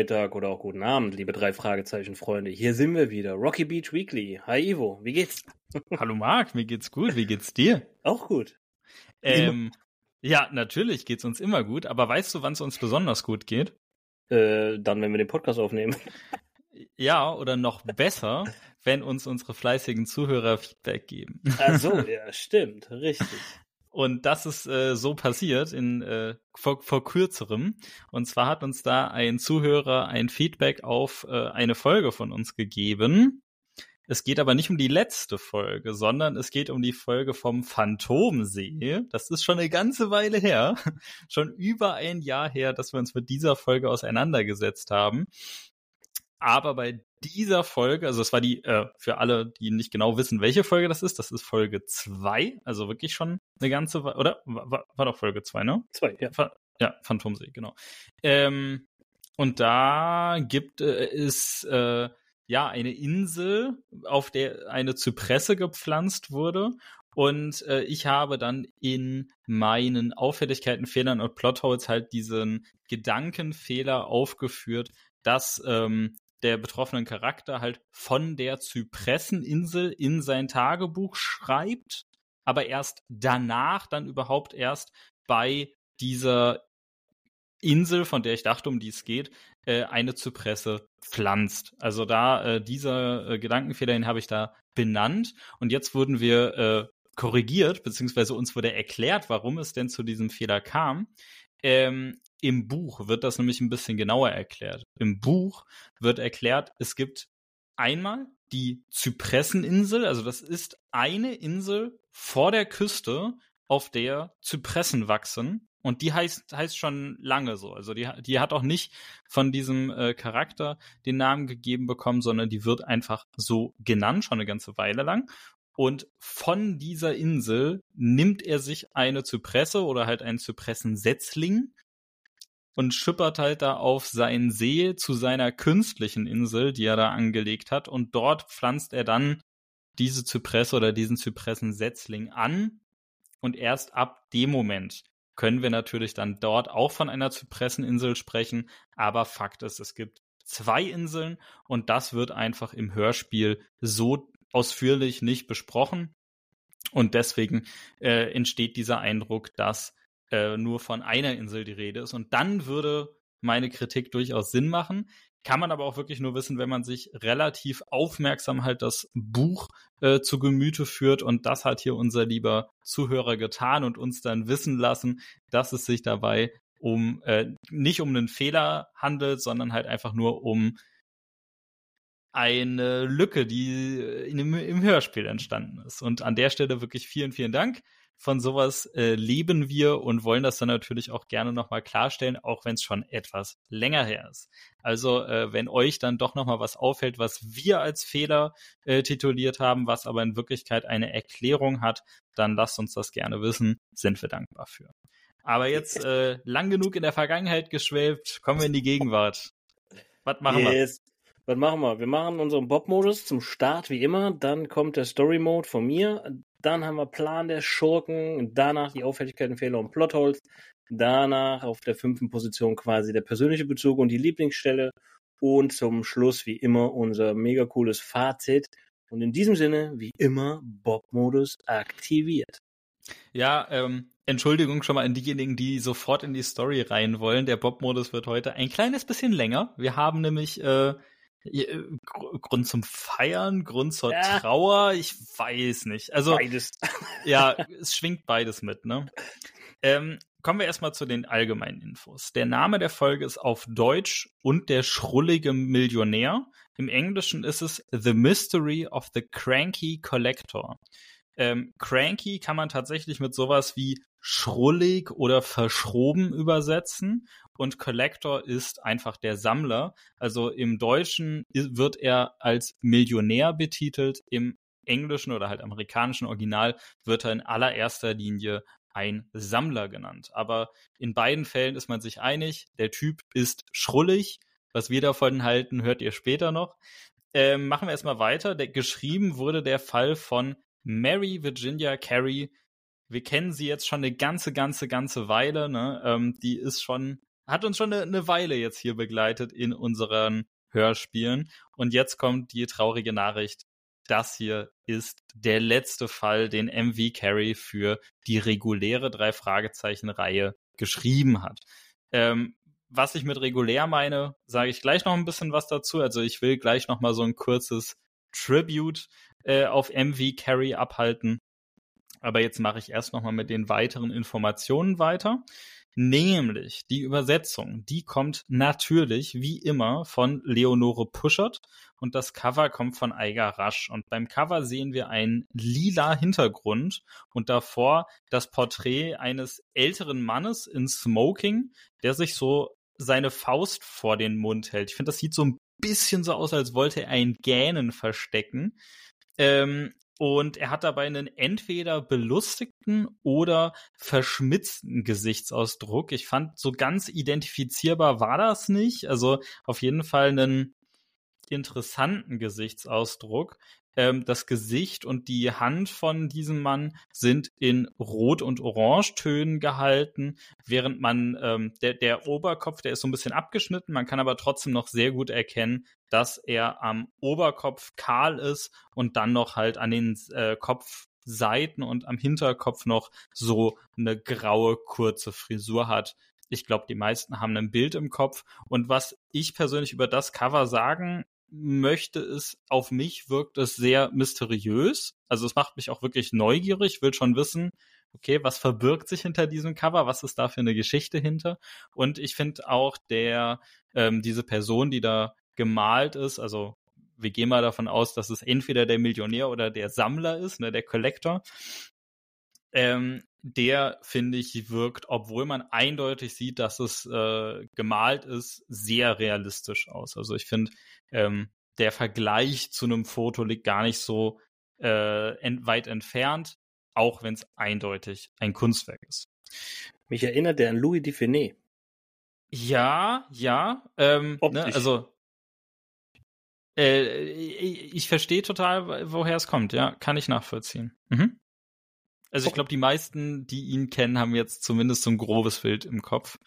Mittag oder auch guten Abend, liebe drei Fragezeichen Freunde. Hier sind wir wieder. Rocky Beach Weekly. Hi Ivo, wie geht's? Hallo Marc, mir geht's gut. Wie geht's dir? Auch gut. Ähm, ja, natürlich geht's uns immer gut, aber weißt du, wann es uns besonders gut geht? Äh, dann, wenn wir den Podcast aufnehmen. Ja, oder noch besser, wenn uns unsere fleißigen Zuhörer Feedback geben. Ach so, ja, stimmt, richtig. Und das ist äh, so passiert in äh, vor, vor kürzerem. Und zwar hat uns da ein Zuhörer ein Feedback auf äh, eine Folge von uns gegeben. Es geht aber nicht um die letzte Folge, sondern es geht um die Folge vom Phantomsee. Das ist schon eine ganze Weile her, schon über ein Jahr her, dass wir uns mit dieser Folge auseinandergesetzt haben. Aber bei dieser Folge, also es war die, äh, für alle, die nicht genau wissen, welche Folge das ist, das ist Folge zwei, also wirklich schon eine ganze, Weile, oder? War, war doch Folge zwei, ne? Zwei, ja. Ja, Phantomsee, genau. Ähm, und da gibt es äh, ja eine Insel, auf der eine Zypresse gepflanzt wurde. Und äh, ich habe dann in meinen Auffälligkeiten, Fehlern und Plotholes halt diesen Gedankenfehler aufgeführt, dass ähm, der betroffenen Charakter halt von der Zypresseninsel in sein Tagebuch schreibt, aber erst danach dann überhaupt erst bei dieser Insel, von der ich dachte, um die es geht, äh, eine Zypresse pflanzt. Also da äh, dieser äh, Gedankenfehler, den habe ich da benannt und jetzt wurden wir korrigiert, beziehungsweise uns wurde erklärt, warum es denn zu diesem Fehler kam. Ähm, im Buch wird das nämlich ein bisschen genauer erklärt. Im Buch wird erklärt, es gibt einmal die Zypresseninsel, also das ist eine Insel vor der Küste, auf der Zypressen wachsen. Und die heißt, heißt schon lange so. Also die, die hat auch nicht von diesem äh, Charakter den Namen gegeben bekommen, sondern die wird einfach so genannt, schon eine ganze Weile lang. Und von dieser Insel nimmt er sich eine Zypresse oder halt einen Zypressensetzling und schippert halt da auf seinen See zu seiner künstlichen Insel, die er da angelegt hat. Und dort pflanzt er dann diese Zypresse oder diesen Zypressensetzling an. Und erst ab dem Moment können wir natürlich dann dort auch von einer Zypresseninsel sprechen. Aber Fakt ist, es gibt zwei Inseln und das wird einfach im Hörspiel so ausführlich nicht besprochen. Und deswegen äh, entsteht dieser Eindruck, dass äh, nur von einer Insel die Rede ist. Und dann würde meine Kritik durchaus Sinn machen. Kann man aber auch wirklich nur wissen, wenn man sich relativ aufmerksam halt das Buch äh, zu Gemüte führt. Und das hat hier unser lieber Zuhörer getan und uns dann wissen lassen, dass es sich dabei um äh, nicht um einen Fehler handelt, sondern halt einfach nur um eine Lücke, die in, im, im Hörspiel entstanden ist. Und an der Stelle wirklich vielen, vielen Dank von sowas äh, leben wir und wollen das dann natürlich auch gerne nochmal klarstellen, auch wenn es schon etwas länger her ist. Also äh, wenn euch dann doch nochmal was auffällt, was wir als Fehler äh, tituliert haben, was aber in Wirklichkeit eine Erklärung hat, dann lasst uns das gerne wissen, sind wir dankbar für. Aber jetzt äh, lang genug in der Vergangenheit geschwelgt, kommen wir in die Gegenwart. Was machen yes. wir? Was machen wir? Wir machen unseren Bob-Modus zum Start wie immer. Dann kommt der Story-Mode von mir. Dann haben wir Plan der Schurken, danach die Auffälligkeiten, Fehler und Plotholes. Danach auf der fünften Position quasi der persönliche Bezug und die Lieblingsstelle. Und zum Schluss, wie immer, unser mega cooles Fazit. Und in diesem Sinne, wie immer, Bob-Modus aktiviert. Ja, ähm, Entschuldigung schon mal an diejenigen, die sofort in die Story rein wollen. Der Bob-Modus wird heute ein kleines bisschen länger. Wir haben nämlich äh, Grund zum Feiern, Grund zur ja. Trauer, ich weiß nicht. Also beides. ja, es schwingt beides mit, ne? Ähm, kommen wir erstmal zu den allgemeinen Infos. Der Name der Folge ist auf Deutsch und der schrullige Millionär. Im Englischen ist es The Mystery of the Cranky Collector. Ähm, cranky kann man tatsächlich mit sowas wie schrullig oder verschroben übersetzen und Collector ist einfach der Sammler. Also im Deutschen wird er als Millionär betitelt, im englischen oder halt amerikanischen Original wird er in allererster Linie ein Sammler genannt. Aber in beiden Fällen ist man sich einig, der Typ ist schrullig. Was wir davon halten, hört ihr später noch. Ähm, machen wir erstmal weiter. Der, geschrieben wurde der Fall von Mary Virginia Carey. Wir kennen sie jetzt schon eine ganze, ganze, ganze Weile. Ne? Ähm, die ist schon hat uns schon eine, eine Weile jetzt hier begleitet in unseren Hörspielen. Und jetzt kommt die traurige Nachricht. Das hier ist der letzte Fall, den MV Carey für die reguläre drei Fragezeichen Reihe geschrieben hat. Ähm, was ich mit regulär meine, sage ich gleich noch ein bisschen was dazu. Also ich will gleich noch mal so ein kurzes Tribute äh, auf MV Carey abhalten. Aber jetzt mache ich erst noch mal mit den weiteren Informationen weiter. Nämlich die Übersetzung, die kommt natürlich wie immer von Leonore Puschert und das Cover kommt von Eiger Rasch. Und beim Cover sehen wir einen lila Hintergrund und davor das Porträt eines älteren Mannes in Smoking, der sich so seine Faust vor den Mund hält. Ich finde, das sieht so ein bisschen so aus, als wollte er ein Gähnen verstecken. Ähm, und er hat dabei einen entweder belustigten oder verschmitzten Gesichtsausdruck. Ich fand, so ganz identifizierbar war das nicht. Also auf jeden Fall einen interessanten Gesichtsausdruck. Ähm, das Gesicht und die Hand von diesem Mann sind in Rot- und Orangetönen gehalten, während man ähm, der, der Oberkopf, der ist so ein bisschen abgeschnitten, man kann aber trotzdem noch sehr gut erkennen, dass er am Oberkopf kahl ist und dann noch halt an den äh, Kopfseiten und am Hinterkopf noch so eine graue kurze Frisur hat. Ich glaube, die meisten haben ein Bild im Kopf. Und was ich persönlich über das Cover sagen möchte es, auf mich wirkt es sehr mysteriös. Also es macht mich auch wirklich neugierig, will schon wissen, okay, was verbirgt sich hinter diesem Cover, was ist da für eine Geschichte hinter? Und ich finde auch der, ähm, diese Person, die da gemalt ist, also wir gehen mal davon aus, dass es entweder der Millionär oder der Sammler ist, ne, der Collector. Ähm, der, finde ich, wirkt, obwohl man eindeutig sieht, dass es äh, gemalt ist, sehr realistisch aus. Also ich finde, ähm, der Vergleich zu einem Foto liegt gar nicht so äh, ent weit entfernt, auch wenn es eindeutig ein Kunstwerk ist. Mich erinnert der an Louis Dufiné. Ja, ja. Ähm, ne, also äh, ich, ich verstehe total, woher es kommt. Ja, kann ich nachvollziehen. Mhm. Also ich glaube, die meisten, die ihn kennen, haben jetzt zumindest so ein grobes Bild im Kopf.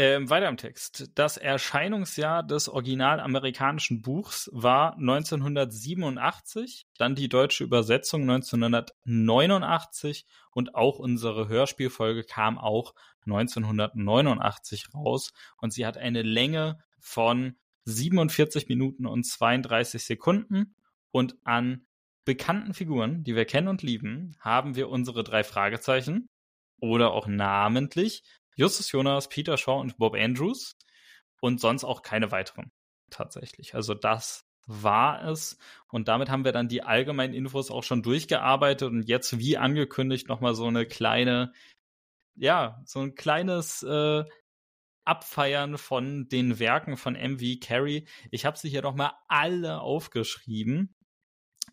Ähm, weiter im Text. Das Erscheinungsjahr des original-amerikanischen Buchs war 1987, dann die deutsche Übersetzung 1989 und auch unsere Hörspielfolge kam auch 1989 raus und sie hat eine Länge von 47 Minuten und 32 Sekunden und an bekannten Figuren, die wir kennen und lieben, haben wir unsere drei Fragezeichen oder auch namentlich Justus Jonas, Peter Shaw und Bob Andrews und sonst auch keine weiteren tatsächlich. Also das war es. Und damit haben wir dann die allgemeinen Infos auch schon durchgearbeitet und jetzt, wie angekündigt, nochmal so eine kleine, ja, so ein kleines äh, Abfeiern von den Werken von MV Carey. Ich habe sie hier nochmal alle aufgeschrieben.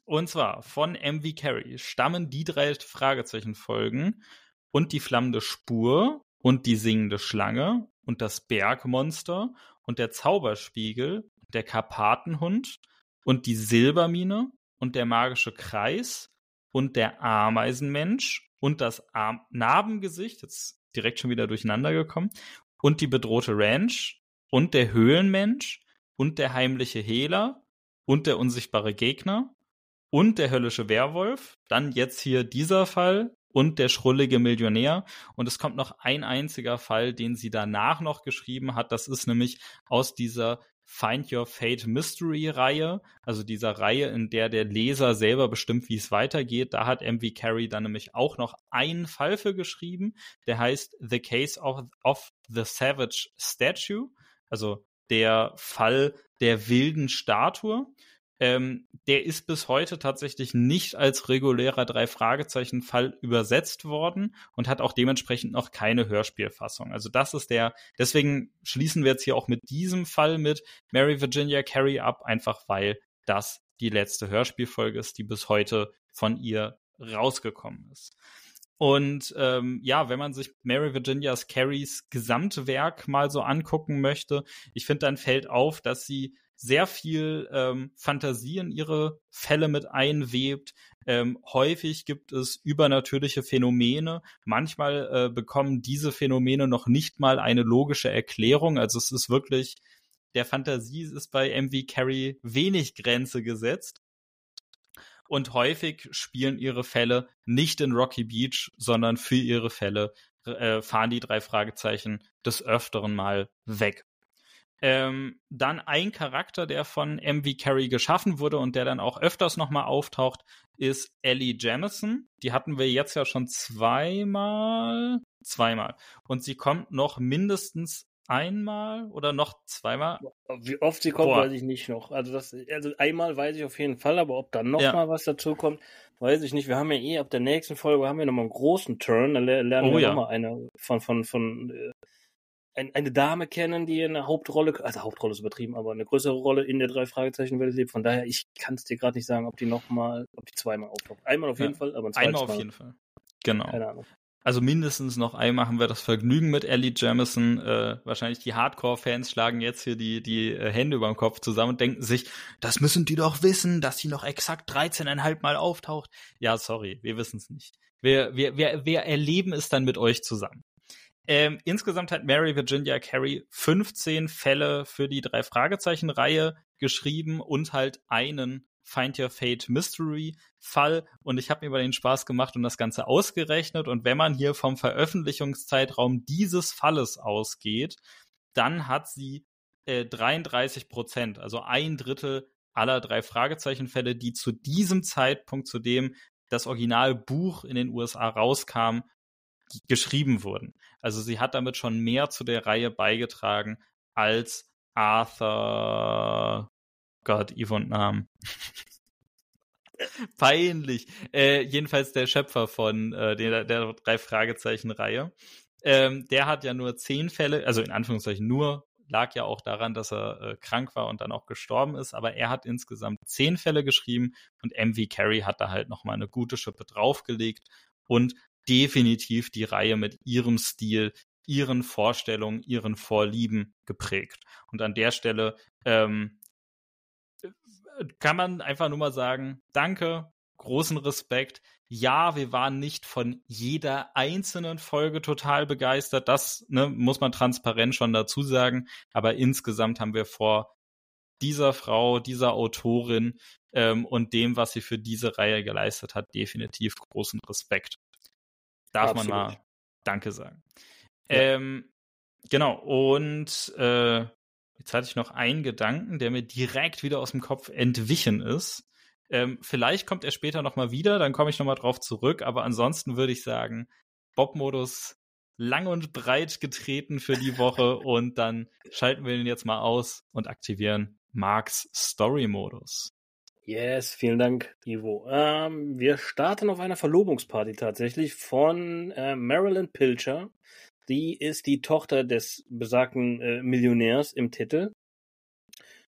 Und zwar von MV Carey stammen die drei Fragezeichen-Folgen und die flammende Spur und die singende Schlange und das Bergmonster und der Zauberspiegel, der Karpatenhund und die Silbermine und der magische Kreis und der Ameisenmensch und das Ar Narbengesicht, jetzt direkt schon wieder durcheinander gekommen, und die bedrohte Ranch und der Höhlenmensch und der heimliche Hehler und der unsichtbare Gegner und der höllische Werwolf, dann jetzt hier dieser Fall und der schrullige Millionär. Und es kommt noch ein einziger Fall, den sie danach noch geschrieben hat. Das ist nämlich aus dieser Find Your Fate Mystery Reihe, also dieser Reihe, in der der Leser selber bestimmt, wie es weitergeht. Da hat MV Carey dann nämlich auch noch einen Fall für geschrieben, der heißt The Case of, of the Savage Statue, also der Fall der wilden Statue. Ähm, der ist bis heute tatsächlich nicht als regulärer Drei-Fragezeichen-Fall übersetzt worden und hat auch dementsprechend noch keine Hörspielfassung. Also das ist der, deswegen schließen wir jetzt hier auch mit diesem Fall mit Mary Virginia Carey ab, einfach weil das die letzte Hörspielfolge ist, die bis heute von ihr rausgekommen ist. Und ähm, ja, wenn man sich Mary Virginias Carries Gesamtwerk mal so angucken möchte, ich finde, dann fällt auf, dass sie sehr viel ähm, Fantasie in ihre Fälle mit einwebt. Ähm, häufig gibt es übernatürliche Phänomene. Manchmal äh, bekommen diese Phänomene noch nicht mal eine logische Erklärung. Also es ist wirklich, der Fantasie ist bei MV Carey wenig Grenze gesetzt. Und häufig spielen ihre Fälle nicht in Rocky Beach, sondern für ihre Fälle äh, fahren die drei Fragezeichen des Öfteren mal weg. Ähm, dann ein Charakter, der von MV Carey geschaffen wurde und der dann auch öfters nochmal auftaucht, ist Ellie Jamison. Die hatten wir jetzt ja schon zweimal. Zweimal. Und sie kommt noch mindestens einmal oder noch zweimal. Wie oft sie kommt, Boah. weiß ich nicht noch. Also das, also einmal weiß ich auf jeden Fall, aber ob dann noch ja. mal was dazu kommt, weiß ich nicht. Wir haben ja eh ab der nächsten Folge haben wir nochmal einen großen Turn. Da lernen oh, wir ja. nochmal eine von von von äh, ein, eine Dame kennen, die eine Hauptrolle, also Hauptrolle ist übertrieben, aber eine größere Rolle in der drei Fragezeichen Welt lebt. Von daher, ich kann es dir gerade nicht sagen, ob die nochmal, ob die zweimal auftaucht. Einmal auf jeden ja. Fall, aber ein zweites Einmal auf Mal. jeden Fall. Genau. Keine Ahnung. Also mindestens noch einmal haben wir das Vergnügen mit Ellie Jamison. Äh, wahrscheinlich die Hardcore-Fans schlagen jetzt hier die, die äh, Hände über dem Kopf zusammen und denken sich, das müssen die doch wissen, dass sie noch exakt 13,5 Mal auftaucht. Ja, sorry, wir wissen es nicht. Wir, wir, wir, wir erleben es dann mit euch zusammen. Ähm, insgesamt hat Mary Virginia Carey 15 Fälle für die drei Fragezeichen-Reihe geschrieben und halt einen Find Your Fate Mystery Fall und ich habe mir über den Spaß gemacht und das Ganze ausgerechnet und wenn man hier vom Veröffentlichungszeitraum dieses Falles ausgeht, dann hat sie äh, 33 Prozent, also ein Drittel aller drei Fragezeichenfälle, die zu diesem Zeitpunkt, zu dem das Originalbuch in den USA rauskam, geschrieben wurden. Also sie hat damit schon mehr zu der Reihe beigetragen als Arthur Gott, Yvonne Namen. Peinlich. Äh, jedenfalls der Schöpfer von äh, der, der drei Fragezeichen-Reihe. Ähm, der hat ja nur zehn Fälle, also in Anführungszeichen nur, lag ja auch daran, dass er äh, krank war und dann auch gestorben ist, aber er hat insgesamt zehn Fälle geschrieben und MV Carey hat da halt nochmal eine gute Schippe draufgelegt und definitiv die Reihe mit ihrem Stil, ihren Vorstellungen, ihren Vorlieben geprägt. Und an der Stelle ähm, kann man einfach nur mal sagen, danke, großen Respekt. Ja, wir waren nicht von jeder einzelnen Folge total begeistert. Das ne, muss man transparent schon dazu sagen. Aber insgesamt haben wir vor dieser Frau, dieser Autorin ähm, und dem, was sie für diese Reihe geleistet hat, definitiv großen Respekt. Darf Absolut. man mal Danke sagen. Ja. Ähm, genau, und äh, Jetzt hatte ich noch einen Gedanken, der mir direkt wieder aus dem Kopf entwichen ist. Ähm, vielleicht kommt er später nochmal wieder, dann komme ich nochmal drauf zurück. Aber ansonsten würde ich sagen, Bob-Modus lang und breit getreten für die Woche und dann schalten wir den jetzt mal aus und aktivieren Marks Story-Modus. Yes, vielen Dank, Ivo. Ähm, wir starten auf einer Verlobungsparty tatsächlich von äh, Marilyn Pilcher. Die ist die Tochter des besagten äh, Millionärs im Titel.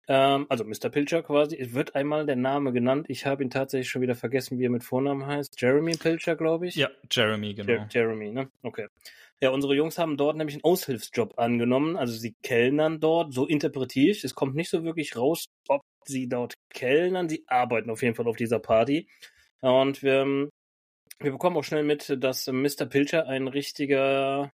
Ähm, also Mr. Pilcher quasi. Es wird einmal der Name genannt. Ich habe ihn tatsächlich schon wieder vergessen, wie er mit Vornamen heißt. Jeremy Pilcher, glaube ich. Ja, Jeremy, genau. Jer Jeremy, ne? Okay. Ja, unsere Jungs haben dort nämlich einen Aushilfsjob angenommen. Also sie kellnern dort, so interpretiere ich. Es kommt nicht so wirklich raus, ob sie dort kellnern. Sie arbeiten auf jeden Fall auf dieser Party. Und wir, wir bekommen auch schnell mit, dass Mr. Pilcher ein richtiger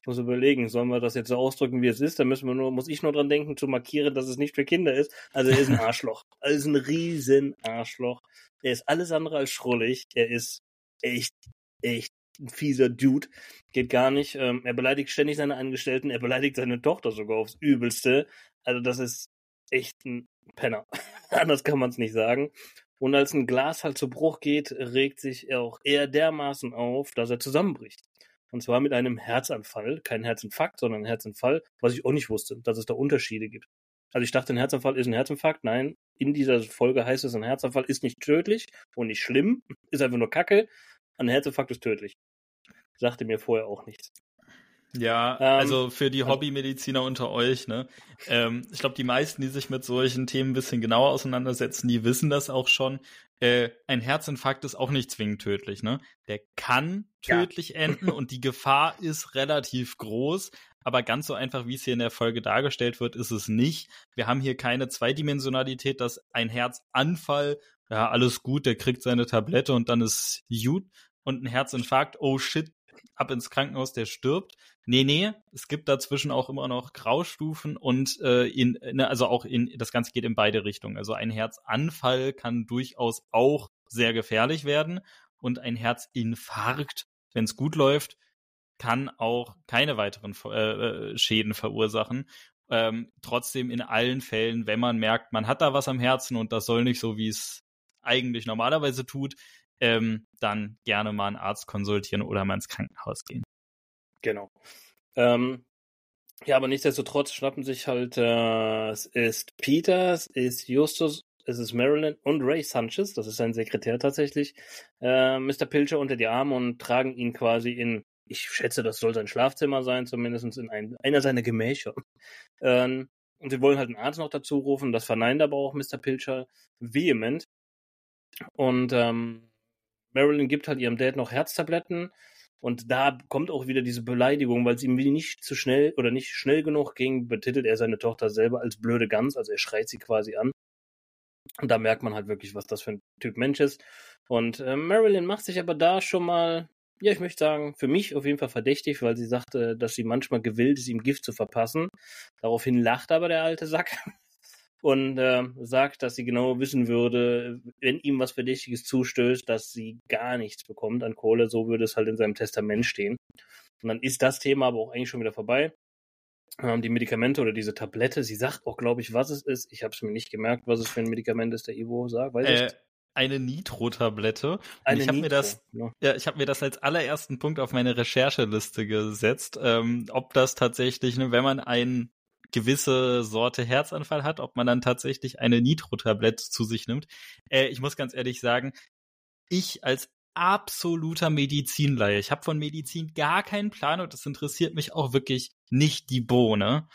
ich muss überlegen, sollen wir das jetzt so ausdrücken, wie es ist? Da müssen wir nur, muss ich nur dran denken, zu markieren, dass es nicht für Kinder ist. Also er ist ein Arschloch. Er ist ein riesen Arschloch. Er ist alles andere als schrullig. Er ist echt, echt ein fieser Dude. Geht gar nicht. Ähm, er beleidigt ständig seine Angestellten. Er beleidigt seine Tochter sogar aufs Übelste. Also das ist echt ein Penner. Anders kann man es nicht sagen. Und als ein Glas halt zu Bruch geht, regt sich er auch eher dermaßen auf, dass er zusammenbricht. Und zwar mit einem Herzanfall, kein Herzinfarkt, sondern ein Herzanfall, was ich auch nicht wusste, dass es da Unterschiede gibt. Also ich dachte, ein Herzinfarkt ist ein Herzinfarkt. Nein, in dieser Folge heißt es, ein Herzanfall ist nicht tödlich und nicht schlimm, ist einfach nur Kacke. Ein Herzinfarkt ist tödlich. Sagte mir vorher auch nichts. Ja, ähm, also für die Hobbymediziner unter euch, ne? Ähm, ich glaube, die meisten, die sich mit solchen Themen ein bisschen genauer auseinandersetzen, die wissen das auch schon. Äh, ein Herzinfarkt ist auch nicht zwingend tödlich, ne? Der kann tödlich ja. enden und die Gefahr ist relativ groß, aber ganz so einfach, wie es hier in der Folge dargestellt wird, ist es nicht. Wir haben hier keine Zweidimensionalität, dass ein Herzanfall, ja, alles gut, der kriegt seine Tablette und dann ist gut. Und ein Herzinfarkt, oh shit, ab ins Krankenhaus, der stirbt. Nee, nee, es gibt dazwischen auch immer noch Graustufen und äh, in, ne, also auch in, das Ganze geht in beide Richtungen. Also ein Herzanfall kann durchaus auch sehr gefährlich werden und ein Herzinfarkt, wenn es gut läuft, kann auch keine weiteren äh, äh, Schäden verursachen. Ähm, trotzdem in allen Fällen, wenn man merkt, man hat da was am Herzen und das soll nicht so, wie es eigentlich normalerweise tut, ähm, dann gerne mal einen Arzt konsultieren oder mal ins Krankenhaus gehen. Genau. Ähm, ja, aber nichtsdestotrotz schnappen sich halt, äh, es ist Peter, es ist Justus, es ist Marilyn und Ray Sanchez, das ist sein Sekretär tatsächlich, äh, Mr. Pilcher unter die Arme und tragen ihn quasi in, ich schätze, das soll sein Schlafzimmer sein, zumindest in ein, einer seiner Gemächer. Ähm, und sie wollen halt einen Arzt noch dazu rufen, das verneint aber auch Mr. Pilcher vehement. Und ähm, Marilyn gibt halt ihrem Dad noch Herztabletten und da kommt auch wieder diese Beleidigung, weil es ihm nicht zu schnell oder nicht schnell genug ging, betitelt er seine Tochter selber als blöde Gans, also er schreit sie quasi an. Und da merkt man halt wirklich, was das für ein Typ Mensch ist. Und äh, Marilyn macht sich aber da schon mal, ja, ich möchte sagen, für mich auf jeden Fall verdächtig, weil sie sagte, dass sie manchmal gewillt ist, ihm Gift zu verpassen. Daraufhin lacht aber der alte Sack und äh, sagt, dass sie genau wissen würde, wenn ihm was Verdächtiges zustößt, dass sie gar nichts bekommt an Kohle. So würde es halt in seinem Testament stehen. Und dann ist das Thema aber auch eigentlich schon wieder vorbei. Ähm, die Medikamente oder diese Tablette, sie sagt auch, glaube ich, was es ist. Ich habe es mir nicht gemerkt, was es für ein Medikament ist, der Ivo sagt. Weiß äh, eine Nitro-Tablette. Ich habe mir das, ja. ja ich habe mir das als allerersten Punkt auf meine Rechercheliste gesetzt, ähm, ob das tatsächlich, ne, wenn man einen gewisse Sorte Herzanfall hat, ob man dann tatsächlich eine Nitro-Tablette zu sich nimmt. Äh, ich muss ganz ehrlich sagen, ich als absoluter Medizinleihe, ich habe von Medizin gar keinen Plan und das interessiert mich auch wirklich nicht die Bohne.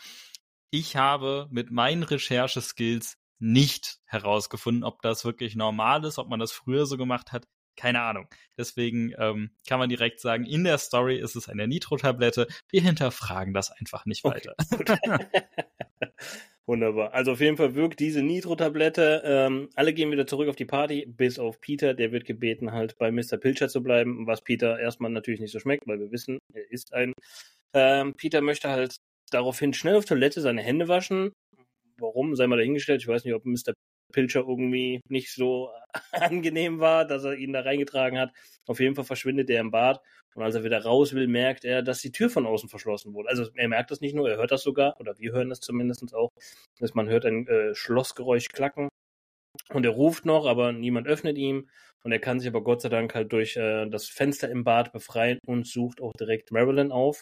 Ich habe mit meinen Rechercheskills nicht herausgefunden, ob das wirklich normal ist, ob man das früher so gemacht hat keine Ahnung. Deswegen ähm, kann man direkt sagen, in der Story ist es eine Nitro-Tablette. Wir hinterfragen das einfach nicht weiter. Okay. Wunderbar. Also auf jeden Fall wirkt diese Nitro-Tablette. Ähm, alle gehen wieder zurück auf die Party, bis auf Peter. Der wird gebeten, halt bei Mr. Pilcher zu bleiben, was Peter erstmal natürlich nicht so schmeckt, weil wir wissen, er ist ein. Ähm, Peter möchte halt daraufhin schnell auf Toilette seine Hände waschen. Warum, sei mal dahingestellt. Ich weiß nicht, ob Mr. Pilcher irgendwie nicht so angenehm war, dass er ihn da reingetragen hat. Auf jeden Fall verschwindet er im Bad und als er wieder raus will, merkt er, dass die Tür von außen verschlossen wurde. Also er merkt das nicht nur, er hört das sogar, oder wir hören das zumindest auch, dass man hört ein äh, Schlossgeräusch klacken und er ruft noch, aber niemand öffnet ihm und er kann sich aber Gott sei Dank halt durch äh, das Fenster im Bad befreien und sucht auch direkt Marilyn auf.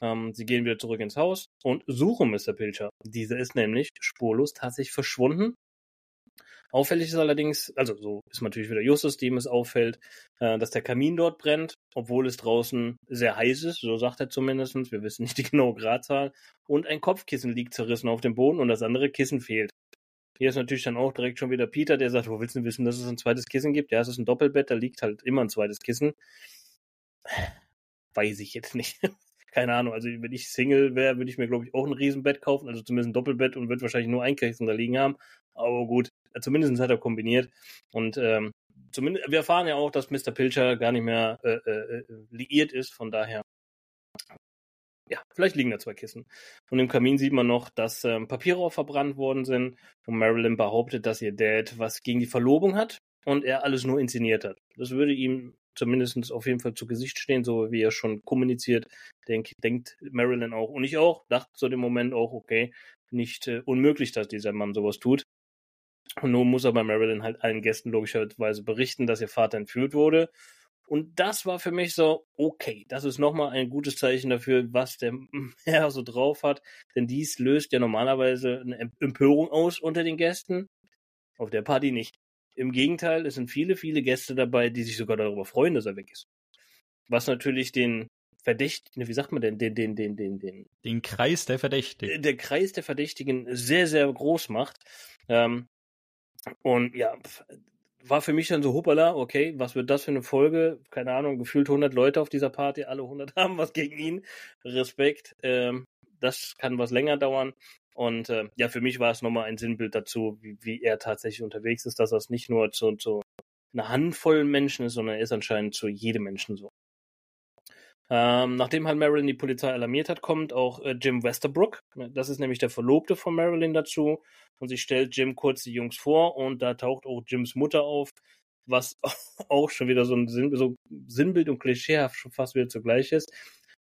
Ähm, sie gehen wieder zurück ins Haus und suchen Mr. Pilcher. Dieser ist nämlich spurlos tatsächlich verschwunden Auffällig ist allerdings, also so ist natürlich wieder Justus, dem es auffällt, äh, dass der Kamin dort brennt, obwohl es draußen sehr heiß ist, so sagt er zumindest. Wir wissen nicht die genaue Gradzahl. Und ein Kopfkissen liegt zerrissen auf dem Boden und das andere Kissen fehlt. Hier ist natürlich dann auch direkt schon wieder Peter, der sagt, wo willst du wissen, dass es ein zweites Kissen gibt? Ja, es ist ein Doppelbett, da liegt halt immer ein zweites Kissen. Weiß ich jetzt nicht. Keine Ahnung, also wenn ich Single wäre, würde ich mir, glaube ich, auch ein Riesenbett kaufen, also zumindest ein Doppelbett und würde wahrscheinlich nur ein Kissen da liegen haben. Aber gut, zumindest hat er kombiniert. Und ähm, zumindest, wir erfahren ja auch, dass Mr. Pilcher gar nicht mehr äh, äh, äh, liiert ist, von daher. Ja, vielleicht liegen da zwei Kissen. Und im Kamin sieht man noch, dass ähm, Papiere verbrannt worden sind. Und Marilyn behauptet, dass ihr Dad was gegen die Verlobung hat und er alles nur inszeniert hat. Das würde ihm zumindest auf jeden Fall zu Gesicht stehen, so wie er schon kommuniziert, denk, denkt Marilyn auch. Und ich auch, dachte zu dem Moment auch, okay, nicht äh, unmöglich, dass dieser Mann sowas tut. Und nun muss aber Marilyn halt allen Gästen logischerweise berichten, dass ihr Vater entführt wurde. Und das war für mich so, okay, das ist nochmal ein gutes Zeichen dafür, was der Herr so drauf hat. Denn dies löst ja normalerweise eine Empörung aus unter den Gästen. Auf der Party nicht. Im Gegenteil, es sind viele, viele Gäste dabei, die sich sogar darüber freuen, dass er weg ist. Was natürlich den Verdächtigen, wie sagt man denn, den, den, den, den, den. Den Kreis der Verdächtigen. Der Kreis der Verdächtigen sehr, sehr groß macht. Ähm, und ja, war für mich dann so, hoppala, okay, was wird das für eine Folge? Keine Ahnung, gefühlt 100 Leute auf dieser Party, alle 100 haben was gegen ihn. Respekt. Ähm, das kann was länger dauern. Und äh, ja, für mich war es nochmal ein Sinnbild dazu, wie, wie er tatsächlich unterwegs ist, dass das nicht nur zu, zu einer Handvoll Menschen ist, sondern er ist anscheinend zu jedem Menschen so. Ähm, nachdem halt Marilyn die Polizei alarmiert hat, kommt auch äh, Jim Westerbrook. Das ist nämlich der Verlobte von Marilyn dazu. Und sie stellt Jim kurz die Jungs vor und da taucht auch Jims Mutter auf, was auch schon wieder so ein Sinn, so Sinnbild und klischeehaft schon fast wieder zugleich ist.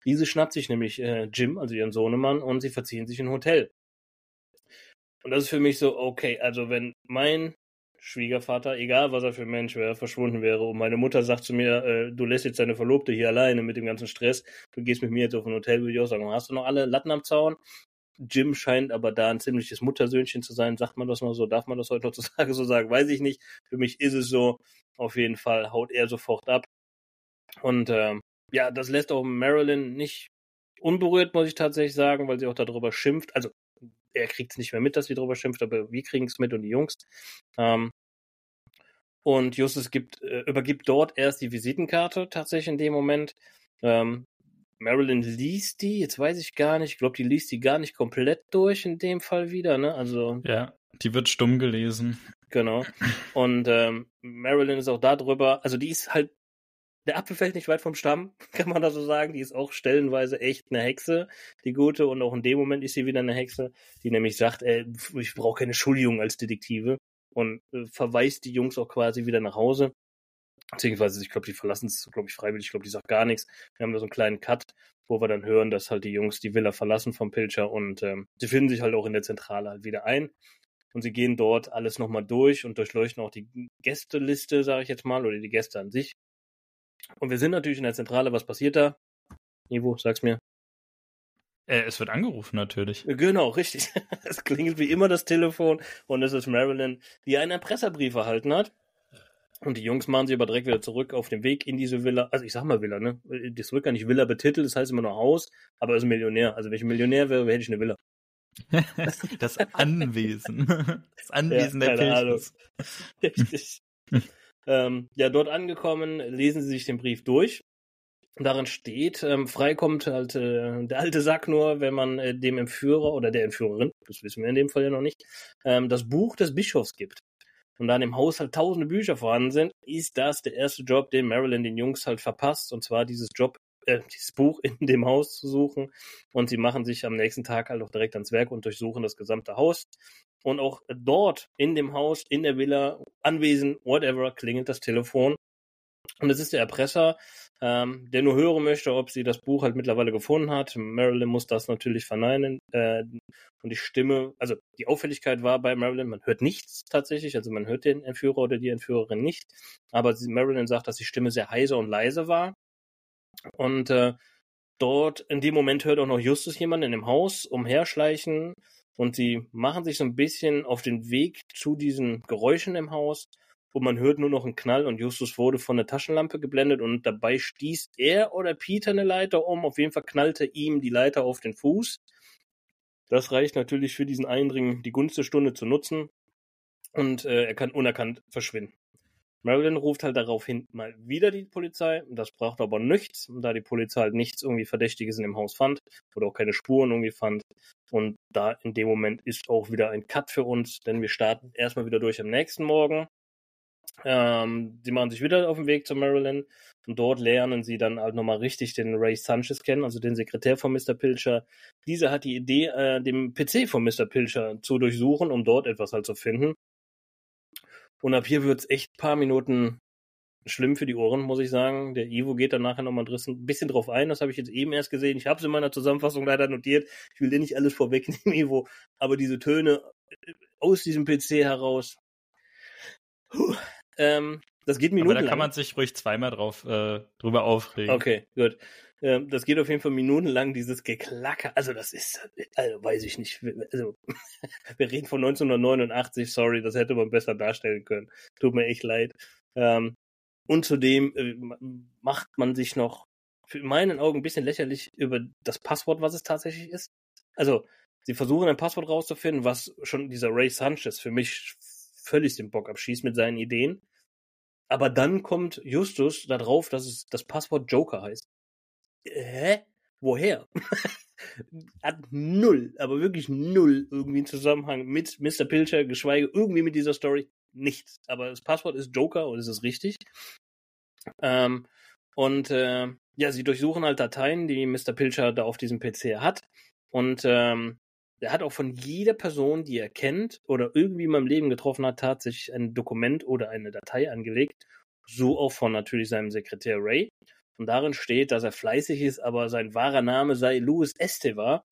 Diese schnappt sich nämlich äh, Jim, also ihren Sohnemann, und sie verziehen sich in ein Hotel. Und das ist für mich so, okay, also wenn mein Schwiegervater, egal was er für ein Mensch wäre, verschwunden wäre und meine Mutter sagt zu mir, äh, du lässt jetzt deine Verlobte hier alleine mit dem ganzen Stress, du gehst mit mir jetzt auf ein Hotel, würde ich auch sagen, hast du noch alle Latten am Zaun? Jim scheint aber da ein ziemliches Muttersöhnchen zu sein. Sagt man das mal so? Darf man das heute heutzutage so sagen? Weiß ich nicht. Für mich ist es so. Auf jeden Fall haut er sofort ab. Und ähm, ja, das lässt auch Marilyn nicht unberührt, muss ich tatsächlich sagen, weil sie auch darüber schimpft. Also er kriegt es nicht mehr mit, dass sie darüber schimpft, aber wir kriegen es mit und die Jungs. Ähm, und Justus gibt, äh, übergibt dort erst die Visitenkarte tatsächlich in dem Moment. Ähm, Marilyn liest die, jetzt weiß ich gar nicht, ich glaube, die liest die gar nicht komplett durch in dem Fall wieder, ne? Also. Ja, die wird stumm gelesen. Genau. Und ähm, Marilyn ist auch darüber, also die ist halt der Apfel fällt nicht weit vom Stamm, kann man da so sagen. Die ist auch stellenweise echt eine Hexe, die gute. Und auch in dem Moment ist sie wieder eine Hexe, die nämlich sagt, ey, ich brauche keine Schuldigung als Detektive. Und äh, verweist die Jungs auch quasi wieder nach Hause. Beziehungsweise, ich glaube, die verlassen es, glaube ich, freiwillig. Ich glaube, die sagt gar nichts. Wir haben da so einen kleinen Cut, wo wir dann hören, dass halt die Jungs die Villa verlassen vom Pilcher und ähm, sie finden sich halt auch in der Zentrale halt wieder ein. Und sie gehen dort alles nochmal durch und durchleuchten auch die Gästeliste, sage ich jetzt mal, oder die Gäste an sich. Und wir sind natürlich in der Zentrale. Was passiert da? Ivo, sag's mir. Äh, es wird angerufen natürlich. Genau, richtig. Es klingelt wie immer das Telefon und es ist Marilyn, die einen Erpresserbrief erhalten hat. Und die Jungs machen sie aber direkt wieder zurück auf dem Weg in diese Villa. Also ich sag mal Villa, ne? Das wird gar nicht Villa betitelt, das heißt immer nur Haus, aber er ist ein Millionär. Also wenn ich ein Millionär wäre, hätte ich eine Villa. das Anwesen. Das Anwesen ja, der Pilchens. Richtig. Ähm, ja, dort angekommen, lesen Sie sich den Brief durch. Darin steht, ähm, frei halt äh, der alte Sack nur, wenn man äh, dem Entführer oder der Entführerin, das wissen wir in dem Fall ja noch nicht, ähm, das Buch des Bischofs gibt. Und da in dem Haus halt tausende Bücher vorhanden sind, ist das der erste Job, den Marilyn den Jungs halt verpasst. Und zwar dieses Job, äh, dieses Buch in dem Haus zu suchen. Und sie machen sich am nächsten Tag halt auch direkt ans Werk und durchsuchen das gesamte Haus. Und auch dort in dem Haus, in der Villa, Anwesen, whatever, klingelt das Telefon. Und es ist der Erpresser, ähm, der nur hören möchte, ob sie das Buch halt mittlerweile gefunden hat. Marilyn muss das natürlich verneinen. Äh, und die Stimme, also die Auffälligkeit war bei Marilyn, man hört nichts tatsächlich, also man hört den Entführer oder die Entführerin nicht. Aber sie, Marilyn sagt, dass die Stimme sehr heiser und leise war. Und äh, dort in dem Moment hört auch noch Justus jemand in dem Haus umherschleichen und sie machen sich so ein bisschen auf den Weg zu diesen Geräuschen im Haus und man hört nur noch einen Knall und Justus wurde von der Taschenlampe geblendet und dabei stieß er oder Peter eine Leiter um. Auf jeden Fall knallte ihm die Leiter auf den Fuß. Das reicht natürlich für diesen Eindringen, die Gunst der Stunde zu nutzen und äh, er kann unerkannt verschwinden. Marilyn ruft halt daraufhin mal wieder die Polizei. Das braucht aber nichts, da die Polizei halt nichts irgendwie Verdächtiges in dem Haus fand oder auch keine Spuren irgendwie fand. Und da in dem Moment ist auch wieder ein Cut für uns, denn wir starten erstmal wieder durch am nächsten Morgen. Ähm, sie machen sich wieder auf den Weg zu Marilyn und dort lernen sie dann halt nochmal richtig den Ray Sanchez kennen, also den Sekretär von Mr. Pilcher. Dieser hat die Idee, äh, dem PC von Mr. Pilcher zu durchsuchen, um dort etwas halt zu finden. Und ab hier wird's echt paar Minuten schlimm für die Ohren, muss ich sagen. Der Ivo geht dann nachher nochmal ein bisschen drauf ein. Das habe ich jetzt eben erst gesehen. Ich habe es in meiner Zusammenfassung leider notiert. Ich will dir nicht alles vorwegnehmen, Ivo. Aber diese Töne äh, aus diesem PC heraus. Puh, ähm, das geht Minuten. Aber da kann man sich ruhig zweimal drauf äh, drüber aufregen. Okay, gut. Ähm, das geht auf jeden Fall minutenlang, dieses Geklacker. Also das ist, also weiß ich nicht. Also wir reden von 1989, sorry, das hätte man besser darstellen können. Tut mir echt leid. Ähm, und zudem äh, macht man sich noch für meinen Augen ein bisschen lächerlich über das Passwort, was es tatsächlich ist. Also, sie versuchen ein Passwort rauszufinden, was schon dieser Ray Sanchez für mich völlig den Bock abschießt mit seinen Ideen. Aber dann kommt Justus darauf, dass es das Passwort Joker heißt hä? woher? Hat null, aber wirklich null irgendwie einen Zusammenhang mit Mr. Pilcher, geschweige irgendwie mit dieser Story. Nichts. Aber das Passwort ist Joker und es ist richtig. Ähm, und äh, ja, sie durchsuchen halt Dateien, die Mr. Pilcher da auf diesem PC hat. Und ähm, er hat auch von jeder Person, die er kennt oder irgendwie in meinem Leben getroffen hat, tatsächlich ein Dokument oder eine Datei angelegt. So auch von natürlich seinem Sekretär Ray. Und darin steht, dass er fleißig ist, aber sein wahrer Name sei Louis Esteva.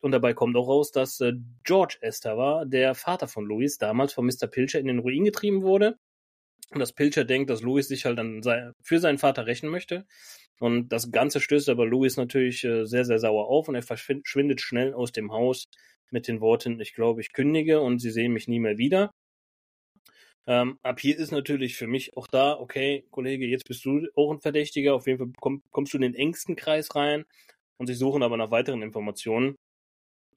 Und dabei kommt auch raus, dass äh, George Esteva, der Vater von Louis, damals von Mr. Pilcher in den Ruin getrieben wurde. Und dass Pilcher denkt, dass Louis sich halt dann sei, für seinen Vater rächen möchte. Und das Ganze stößt aber Louis natürlich äh, sehr, sehr sauer auf und er verschwindet schnell aus dem Haus mit den Worten, ich glaube, ich kündige und sie sehen mich nie mehr wieder. Ähm, ab hier ist natürlich für mich auch da, okay, Kollege, jetzt bist du auch ein Verdächtiger, auf jeden Fall komm, kommst du in den engsten Kreis rein und sie suchen aber nach weiteren Informationen.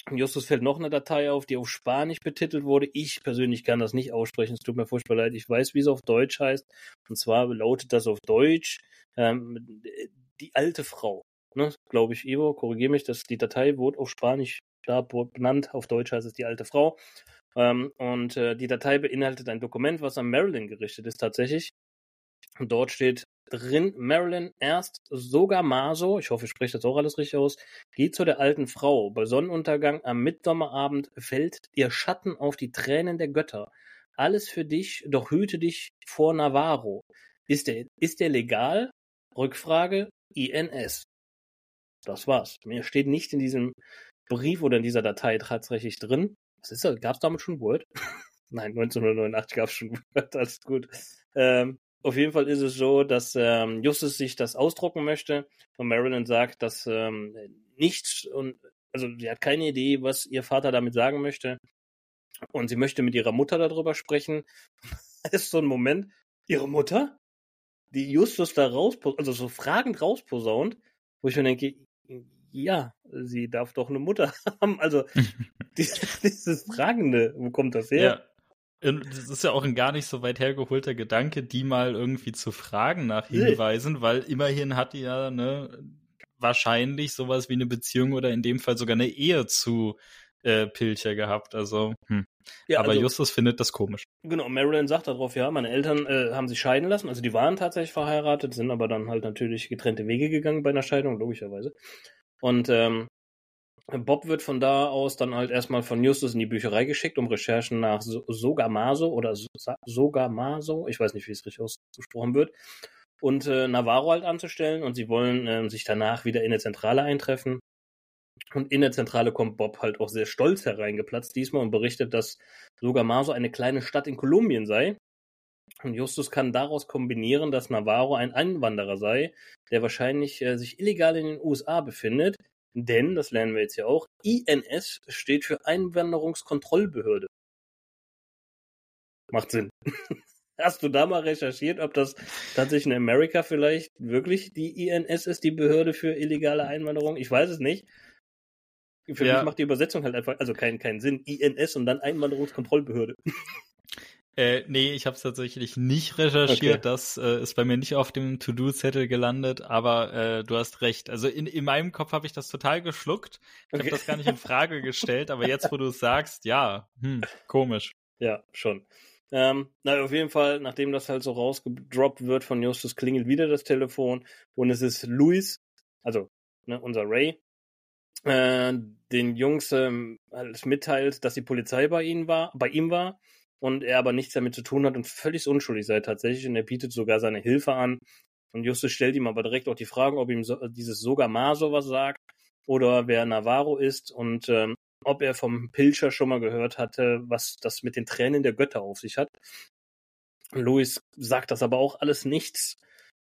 Justus fällt noch eine Datei auf, die auf Spanisch betitelt wurde. Ich persönlich kann das nicht aussprechen, es tut mir furchtbar leid. Ich weiß, wie es auf Deutsch heißt. Und zwar lautet das auf Deutsch ähm, die alte Frau. Ne, Glaube ich, Ivo, korrigiere mich, dass die Datei wurde auf Spanisch da benannt. Auf Deutsch heißt es die alte Frau. Ähm, und äh, die Datei beinhaltet ein Dokument, was an Marilyn gerichtet ist tatsächlich. Und dort steht drin, Marilyn erst sogar Maso, ich hoffe, ich spreche das auch alles richtig aus, geht zu der alten Frau. Bei Sonnenuntergang am Mittwochabend fällt ihr Schatten auf die Tränen der Götter. Alles für dich, doch hüte dich vor Navarro. Ist der, ist der legal? Rückfrage, INS. Das war's. Mir steht nicht in diesem Brief oder in dieser Datei tatsächlich drin. Was ist das? Gab es damals schon Word? Nein, 1989 gab es schon Word, alles gut. Ähm, auf jeden Fall ist es so, dass ähm, Justus sich das ausdrucken möchte und Marilyn sagt, dass ähm, nichts und also sie hat keine Idee, was ihr Vater damit sagen möchte und sie möchte mit ihrer Mutter darüber sprechen. ist so ein Moment, ihre Mutter, die Justus da raus, also so fragend rausposaunt, wo ich mir denke, ja, sie darf doch eine Mutter haben. Also dieses Fragende, wo kommt das her? Ja. Das ist ja auch ein gar nicht so weit hergeholter Gedanke, die mal irgendwie zu fragen nach Hinweisen, nee. weil immerhin hat die ja ne, wahrscheinlich sowas wie eine Beziehung oder in dem Fall sogar eine Ehe zu äh, Pilcher gehabt. Also, hm. ja, aber also, Justus findet das komisch. Genau, Marilyn sagt darauf, ja, meine Eltern äh, haben sich scheiden lassen. Also die waren tatsächlich verheiratet, sind aber dann halt natürlich getrennte Wege gegangen bei einer Scheidung, logischerweise. Und ähm, Bob wird von da aus dann halt erstmal von Justus in die Bücherei geschickt, um Recherchen nach Sogamaso oder Sogamaso, ich weiß nicht, wie es richtig ausgesprochen wird, und äh, Navarro halt anzustellen. Und sie wollen äh, sich danach wieder in der Zentrale eintreffen. Und in der Zentrale kommt Bob halt auch sehr stolz hereingeplatzt diesmal und berichtet, dass Sogamaso eine kleine Stadt in Kolumbien sei. Und Justus kann daraus kombinieren, dass Navarro ein Einwanderer sei, der wahrscheinlich äh, sich illegal in den USA befindet denn, das lernen wir jetzt ja auch, INS steht für Einwanderungskontrollbehörde. Macht Sinn. Hast du da mal recherchiert, ob das tatsächlich in Amerika vielleicht wirklich die INS ist, die Behörde für illegale Einwanderung? Ich weiß es nicht. Für ja. mich macht die Übersetzung halt einfach, also keinen keinen Sinn. INS und dann Einwanderungskontrollbehörde. Äh, nee, ich habe es tatsächlich nicht recherchiert. Okay. Das äh, ist bei mir nicht auf dem To-Do-Zettel gelandet, aber äh, du hast recht. Also in, in meinem Kopf habe ich das total geschluckt. Ich okay. habe das gar nicht in Frage gestellt, aber jetzt, wo du es sagst, ja, hm, komisch. Ja, schon. Ähm, na, auf jeden Fall, nachdem das halt so rausgedroppt wird von Justus, klingelt wieder das Telefon und es ist Luis, also ne, unser Ray, äh, den Jungs ähm, mitteilt, dass die Polizei bei ihnen war, bei ihm war und er aber nichts damit zu tun hat und völlig unschuldig sei tatsächlich und er bietet sogar seine Hilfe an. Und Justus stellt ihm aber direkt auch die Fragen, ob ihm so, dieses sogar mal sowas sagt oder wer Navarro ist und ähm, ob er vom Pilcher schon mal gehört hatte, was das mit den Tränen der Götter auf sich hat. Louis sagt das aber auch alles nichts.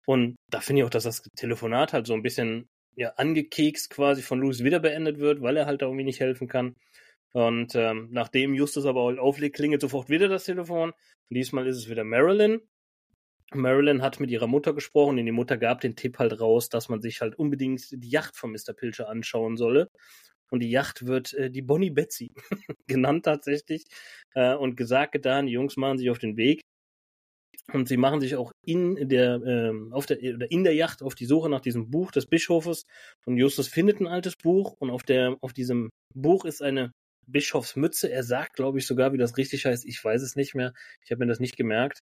Und da finde ich auch, dass das Telefonat halt so ein bisschen ja, angekekst quasi von Louis wieder beendet wird, weil er halt da irgendwie nicht helfen kann. Und ähm, nachdem Justus aber auflegt, klingelt sofort wieder das Telefon. Diesmal ist es wieder Marilyn. Marilyn hat mit ihrer Mutter gesprochen und die Mutter gab den Tipp halt raus, dass man sich halt unbedingt die Yacht von Mr. Pilcher anschauen solle. Und die Yacht wird äh, die Bonnie Betsy genannt tatsächlich. Äh, und gesagt, getan, die Jungs machen sich auf den Weg. Und sie machen sich auch in der, ähm, auf der, oder in der Yacht auf die Suche nach diesem Buch des Bischofes. Und Justus findet ein altes Buch und auf der, auf diesem Buch ist eine Bischofsmütze. Er sagt, glaube ich, sogar, wie das richtig heißt. Ich weiß es nicht mehr. Ich habe mir das nicht gemerkt.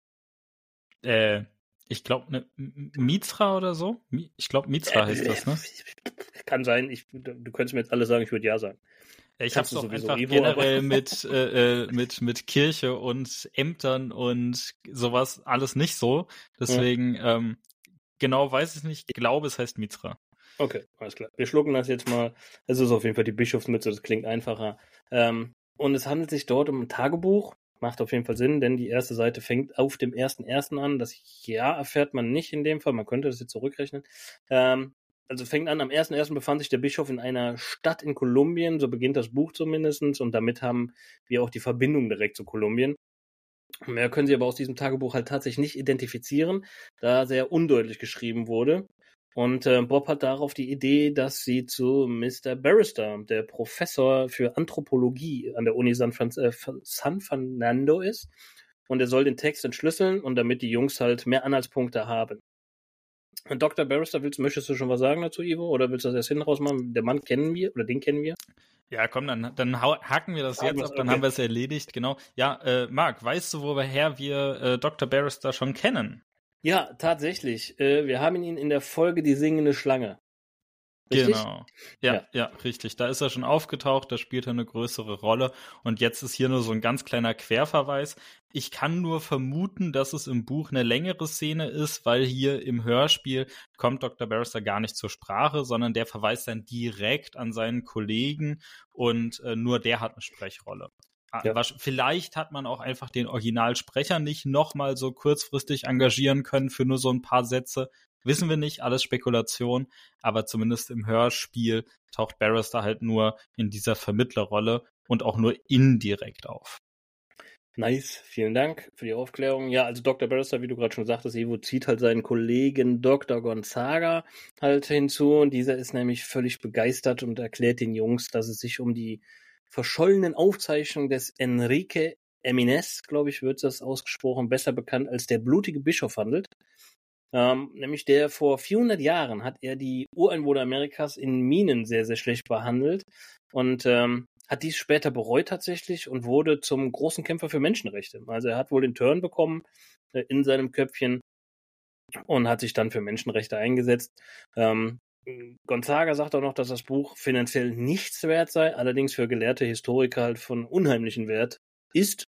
Äh, ich glaube, ne, Mitra oder so? Ich glaube, Mitra äh, heißt das, ne? Kann sein. Ich, du könntest mir jetzt alle sagen, ich würde ja sagen. Ich habe es doch einfach Ivo, generell mit, äh, äh, mit, mit Kirche und Ämtern und sowas alles nicht so. Deswegen, ja. ähm, genau weiß ich nicht. Ich glaube, es heißt Mitra. Okay, alles klar. Wir schlucken das jetzt mal. Es ist auf jeden Fall die Bischofsmütze, das klingt einfacher. Ähm, und es handelt sich dort um ein Tagebuch. Macht auf jeden Fall Sinn, denn die erste Seite fängt auf dem ersten ersten an. Das Jahr erfährt man nicht in dem Fall. Man könnte das jetzt zurückrechnen. Ähm, also fängt an, am 1.1. befand sich der Bischof in einer Stadt in Kolumbien, so beginnt das Buch zumindest, und damit haben wir auch die Verbindung direkt zu Kolumbien. Mehr können Sie aber aus diesem Tagebuch halt tatsächlich nicht identifizieren, da sehr undeutlich geschrieben wurde. Und äh, Bob hat darauf die Idee, dass sie zu Mr. Barrister, der Professor für Anthropologie an der Uni San, Fran äh, San Fernando ist. Und er soll den Text entschlüsseln und damit die Jungs halt mehr Anhaltspunkte haben. Dr. Barrister, willst, möchtest du schon was sagen dazu, Ivo? Oder willst du das erst hinten rausmachen? Der Mann kennen wir oder den kennen wir? Ja, komm, dann, dann haken wir das ah, jetzt ab, dann okay. haben wir es erledigt, genau. Ja, äh, Marc, weißt du, woher wir äh, Dr. Barrister schon kennen? Ja, tatsächlich. Äh, wir haben ihn in der Folge Die singende Schlange. Richtig? Genau. Ja, ja, ja, richtig. Da ist er schon aufgetaucht, da spielt er eine größere Rolle. Und jetzt ist hier nur so ein ganz kleiner Querverweis. Ich kann nur vermuten, dass es im Buch eine längere Szene ist, weil hier im Hörspiel kommt Dr. Barrister gar nicht zur Sprache, sondern der verweist dann direkt an seinen Kollegen und äh, nur der hat eine Sprechrolle. Ah, ja. Vielleicht hat man auch einfach den Originalsprecher nicht nochmal so kurzfristig engagieren können für nur so ein paar Sätze. Wissen wir nicht, alles Spekulation, aber zumindest im Hörspiel taucht Barrister halt nur in dieser Vermittlerrolle und auch nur indirekt auf. Nice, vielen Dank für die Aufklärung. Ja, also Dr. Barrister, wie du gerade schon sagtest, Evo zieht halt seinen Kollegen Dr. Gonzaga halt hinzu und dieser ist nämlich völlig begeistert und erklärt den Jungs, dass es sich um die verschollenen Aufzeichnungen des Enrique Emines, glaube ich, wird das ausgesprochen, besser bekannt als der blutige Bischof handelt. Ähm, nämlich der vor 400 Jahren hat er die Ureinwohner Amerikas in Minen sehr, sehr schlecht behandelt und ähm, hat dies später bereut tatsächlich und wurde zum großen Kämpfer für Menschenrechte. Also er hat wohl den Turn bekommen äh, in seinem Köpfchen und hat sich dann für Menschenrechte eingesetzt. Ähm, Gonzaga sagt auch noch, dass das Buch finanziell nichts wert sei, allerdings für gelehrte Historiker halt von unheimlichem Wert ist.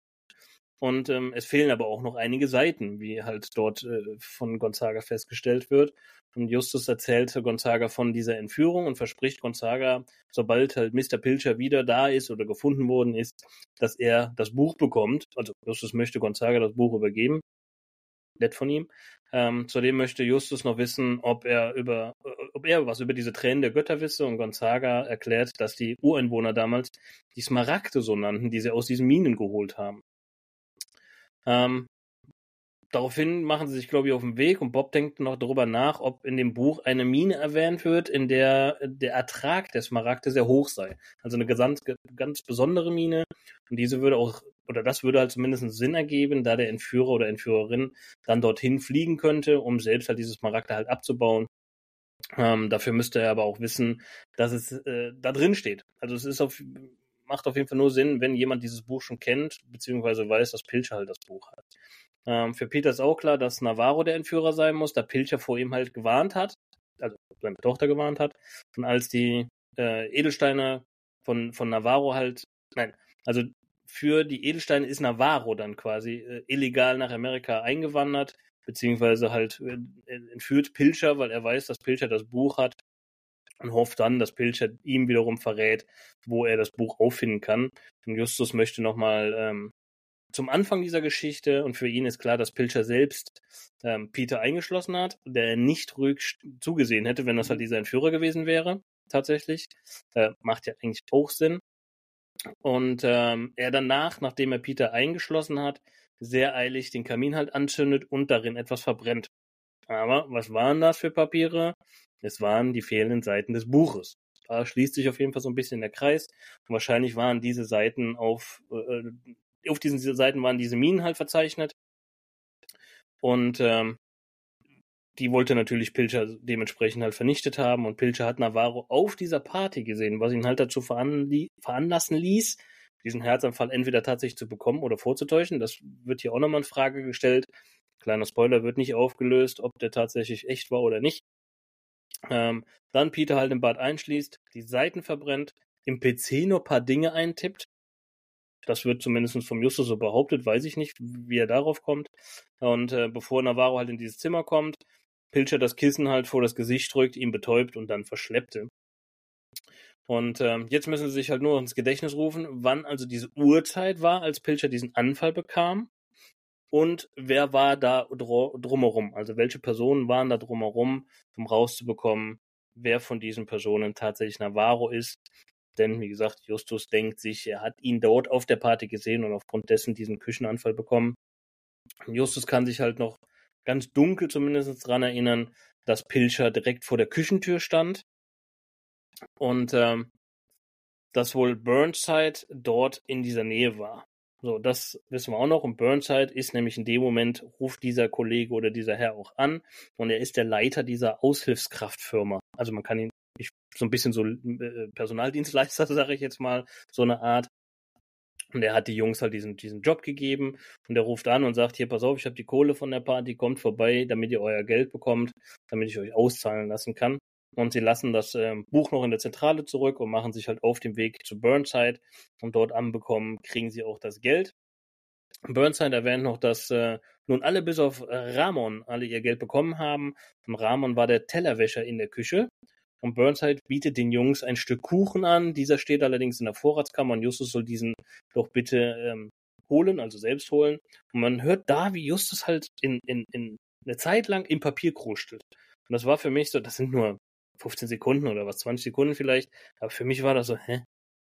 Und ähm, es fehlen aber auch noch einige Seiten, wie halt dort äh, von Gonzaga festgestellt wird. Und Justus erzählte Gonzaga von dieser Entführung und verspricht Gonzaga, sobald halt Mr. Pilcher wieder da ist oder gefunden worden ist, dass er das Buch bekommt. Also Justus möchte Gonzaga das Buch übergeben. Nett von ihm. Ähm, zudem möchte Justus noch wissen, ob er über, äh, ob er was über diese Tränen der Götter wisse und Gonzaga erklärt, dass die Ureinwohner damals die Smaragde so nannten, die sie aus diesen Minen geholt haben. Ähm, daraufhin machen sie sich, glaube ich, auf den Weg und Bob denkt noch darüber nach, ob in dem Buch eine Mine erwähnt wird, in der der Ertrag der Smaragde sehr hoch sei. Also eine ganz, ganz besondere Mine. Und diese würde auch, oder das würde halt zumindest Sinn ergeben, da der Entführer oder Entführerin dann dorthin fliegen könnte, um selbst halt diese Smaragde halt abzubauen. Ähm, dafür müsste er aber auch wissen, dass es äh, da drin steht. Also es ist auf, macht auf jeden Fall nur Sinn, wenn jemand dieses Buch schon kennt, beziehungsweise weiß, dass Pilcher halt das Buch hat. Ähm, für Peter ist auch klar, dass Navarro der Entführer sein muss, da Pilcher vor ihm halt gewarnt hat, also seine Tochter gewarnt hat. Und als die äh, Edelsteine von, von Navarro halt, nein, also für die Edelsteine ist Navarro dann quasi äh, illegal nach Amerika eingewandert, beziehungsweise halt äh, entführt Pilcher, weil er weiß, dass Pilcher das Buch hat und hofft dann, dass Pilcher ihm wiederum verrät, wo er das Buch auffinden kann. Und Justus möchte nochmal ähm, zum Anfang dieser Geschichte und für ihn ist klar, dass Pilcher selbst ähm, Peter eingeschlossen hat, der nicht ruhig zugesehen hätte, wenn das halt dieser Entführer gewesen wäre, tatsächlich. Äh, macht ja eigentlich auch Sinn. Und ähm, er danach, nachdem er Peter eingeschlossen hat, sehr eilig den Kamin halt anzündet und darin etwas verbrennt. Aber was waren das für Papiere? Es waren die fehlenden Seiten des Buches. Da schließt sich auf jeden Fall so ein bisschen der Kreis. Und wahrscheinlich waren diese Seiten auf, äh, auf diesen Seiten waren diese Minen halt verzeichnet. Und ähm, die wollte natürlich Pilcher dementsprechend halt vernichtet haben und Pilcher hat Navarro auf dieser Party gesehen, was ihn halt dazu veranlassen ließ, diesen Herzanfall entweder tatsächlich zu bekommen oder vorzutäuschen. Das wird hier auch nochmal in Frage gestellt. Kleiner Spoiler wird nicht aufgelöst, ob der tatsächlich echt war oder nicht. Ähm, dann Peter halt im Bad einschließt, die Seiten verbrennt, im PC nur ein paar Dinge eintippt. Das wird zumindest vom Justus so behauptet, weiß ich nicht, wie er darauf kommt. Und äh, bevor Navarro halt in dieses Zimmer kommt, Pilcher das Kissen halt vor das Gesicht drückt, ihn betäubt und dann verschleppte. Und ähm, jetzt müssen sie sich halt nur ins Gedächtnis rufen, wann also diese Uhrzeit war, als Pilcher diesen Anfall bekam und wer war da drumherum. Also welche Personen waren da drumherum, um rauszubekommen, wer von diesen Personen tatsächlich Navarro ist. Denn, wie gesagt, Justus denkt sich, er hat ihn dort auf der Party gesehen und aufgrund dessen diesen Küchenanfall bekommen. Justus kann sich halt noch ganz dunkel zumindest daran erinnern, dass Pilcher direkt vor der Küchentür stand und ähm, dass wohl Burnside dort in dieser Nähe war. So, das wissen wir auch noch. Und Burnside ist nämlich in dem Moment, ruft dieser Kollege oder dieser Herr auch an und er ist der Leiter dieser Aushilfskraftfirma. Also man kann ihn ich, so ein bisschen so äh, Personaldienstleister, sage ich jetzt mal, so eine Art. Und er hat die Jungs halt diesen, diesen Job gegeben und er ruft an und sagt, hier, pass auf, ich habe die Kohle von der Party, kommt vorbei, damit ihr euer Geld bekommt, damit ich euch auszahlen lassen kann. Und sie lassen das äh, Buch noch in der Zentrale zurück und machen sich halt auf den Weg zu Burnside. Und dort anbekommen, kriegen sie auch das Geld. Burnside erwähnt noch, dass äh, nun alle bis auf Ramon alle ihr Geld bekommen haben. Und Ramon war der Tellerwäscher in der Küche. Und Burnside bietet den Jungs ein Stück Kuchen an. Dieser steht allerdings in der Vorratskammer und Justus soll diesen doch bitte ähm, holen, also selbst holen. Und man hört da, wie Justus halt in, in, in eine Zeit lang im Papier kruschtelt. Und das war für mich so, das sind nur 15 Sekunden oder was, 20 Sekunden vielleicht. Aber für mich war das so, hä?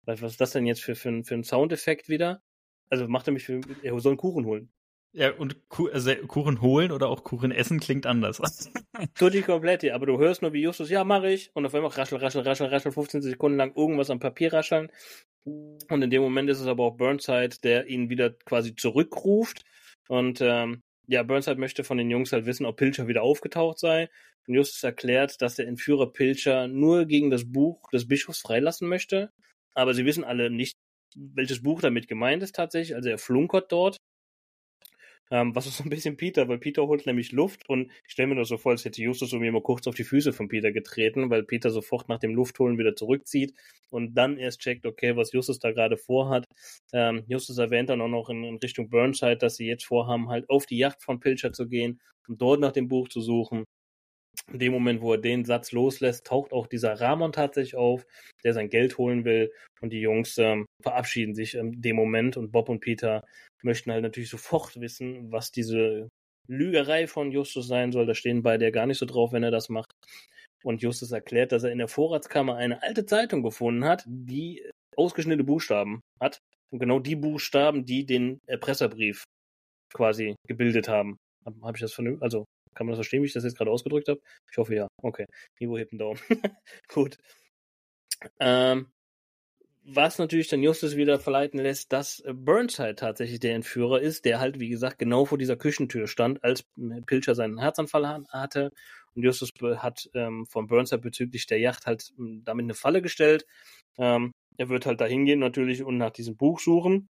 Was ist das denn jetzt für, für, für ein Soundeffekt wieder? Also macht er mich für, er soll einen Kuchen holen. Ja, und also Kuchen holen oder auch Kuchen essen klingt anders. Tutti komplett, aber du hörst nur wie Justus, ja, mach ich. Und auf einmal raschel, raschel, raschel, raschel, 15 Sekunden lang irgendwas am Papier rascheln. Und in dem Moment ist es aber auch Burnside, der ihn wieder quasi zurückruft. Und ähm, ja, Burnside möchte von den Jungs halt wissen, ob Pilcher wieder aufgetaucht sei. Und Justus erklärt, dass der Entführer Pilcher nur gegen das Buch des Bischofs freilassen möchte. Aber sie wissen alle nicht, welches Buch damit gemeint ist tatsächlich. Also er flunkert dort. Ähm, was ist so ein bisschen Peter, weil Peter holt nämlich Luft und ich stelle mir das so vor, als hätte Justus irgendwie mal kurz auf die Füße von Peter getreten, weil Peter sofort nach dem Luftholen wieder zurückzieht und dann erst checkt, okay, was Justus da gerade vorhat. Ähm, Justus erwähnt dann auch noch in, in Richtung Burnside, dass sie jetzt vorhaben, halt auf die Yacht von Pilcher zu gehen, um dort nach dem Buch zu suchen. In dem Moment, wo er den Satz loslässt, taucht auch dieser Ramon tatsächlich auf, der sein Geld holen will. Und die Jungs ähm, verabschieden sich in dem Moment. Und Bob und Peter möchten halt natürlich sofort wissen, was diese Lügerei von Justus sein soll. Da stehen beide ja gar nicht so drauf, wenn er das macht. Und Justus erklärt, dass er in der Vorratskammer eine alte Zeitung gefunden hat, die ausgeschnittene Buchstaben hat. Und genau die Buchstaben, die den Erpresserbrief quasi gebildet haben. Habe hab ich das vernünftig? Also kann man das verstehen, wie ich das jetzt gerade ausgedrückt habe? Ich hoffe ja. Okay. Nivo hebt einen Daumen. Gut. Ähm, was natürlich dann Justus wieder verleiten lässt, dass Burnside tatsächlich der Entführer ist, der halt, wie gesagt, genau vor dieser Küchentür stand, als Pilcher seinen Herzanfall hatte. Und Justus hat ähm, von Burnside bezüglich der Yacht halt hm, damit eine Falle gestellt. Ähm, er wird halt da hingehen natürlich und nach diesem Buch suchen.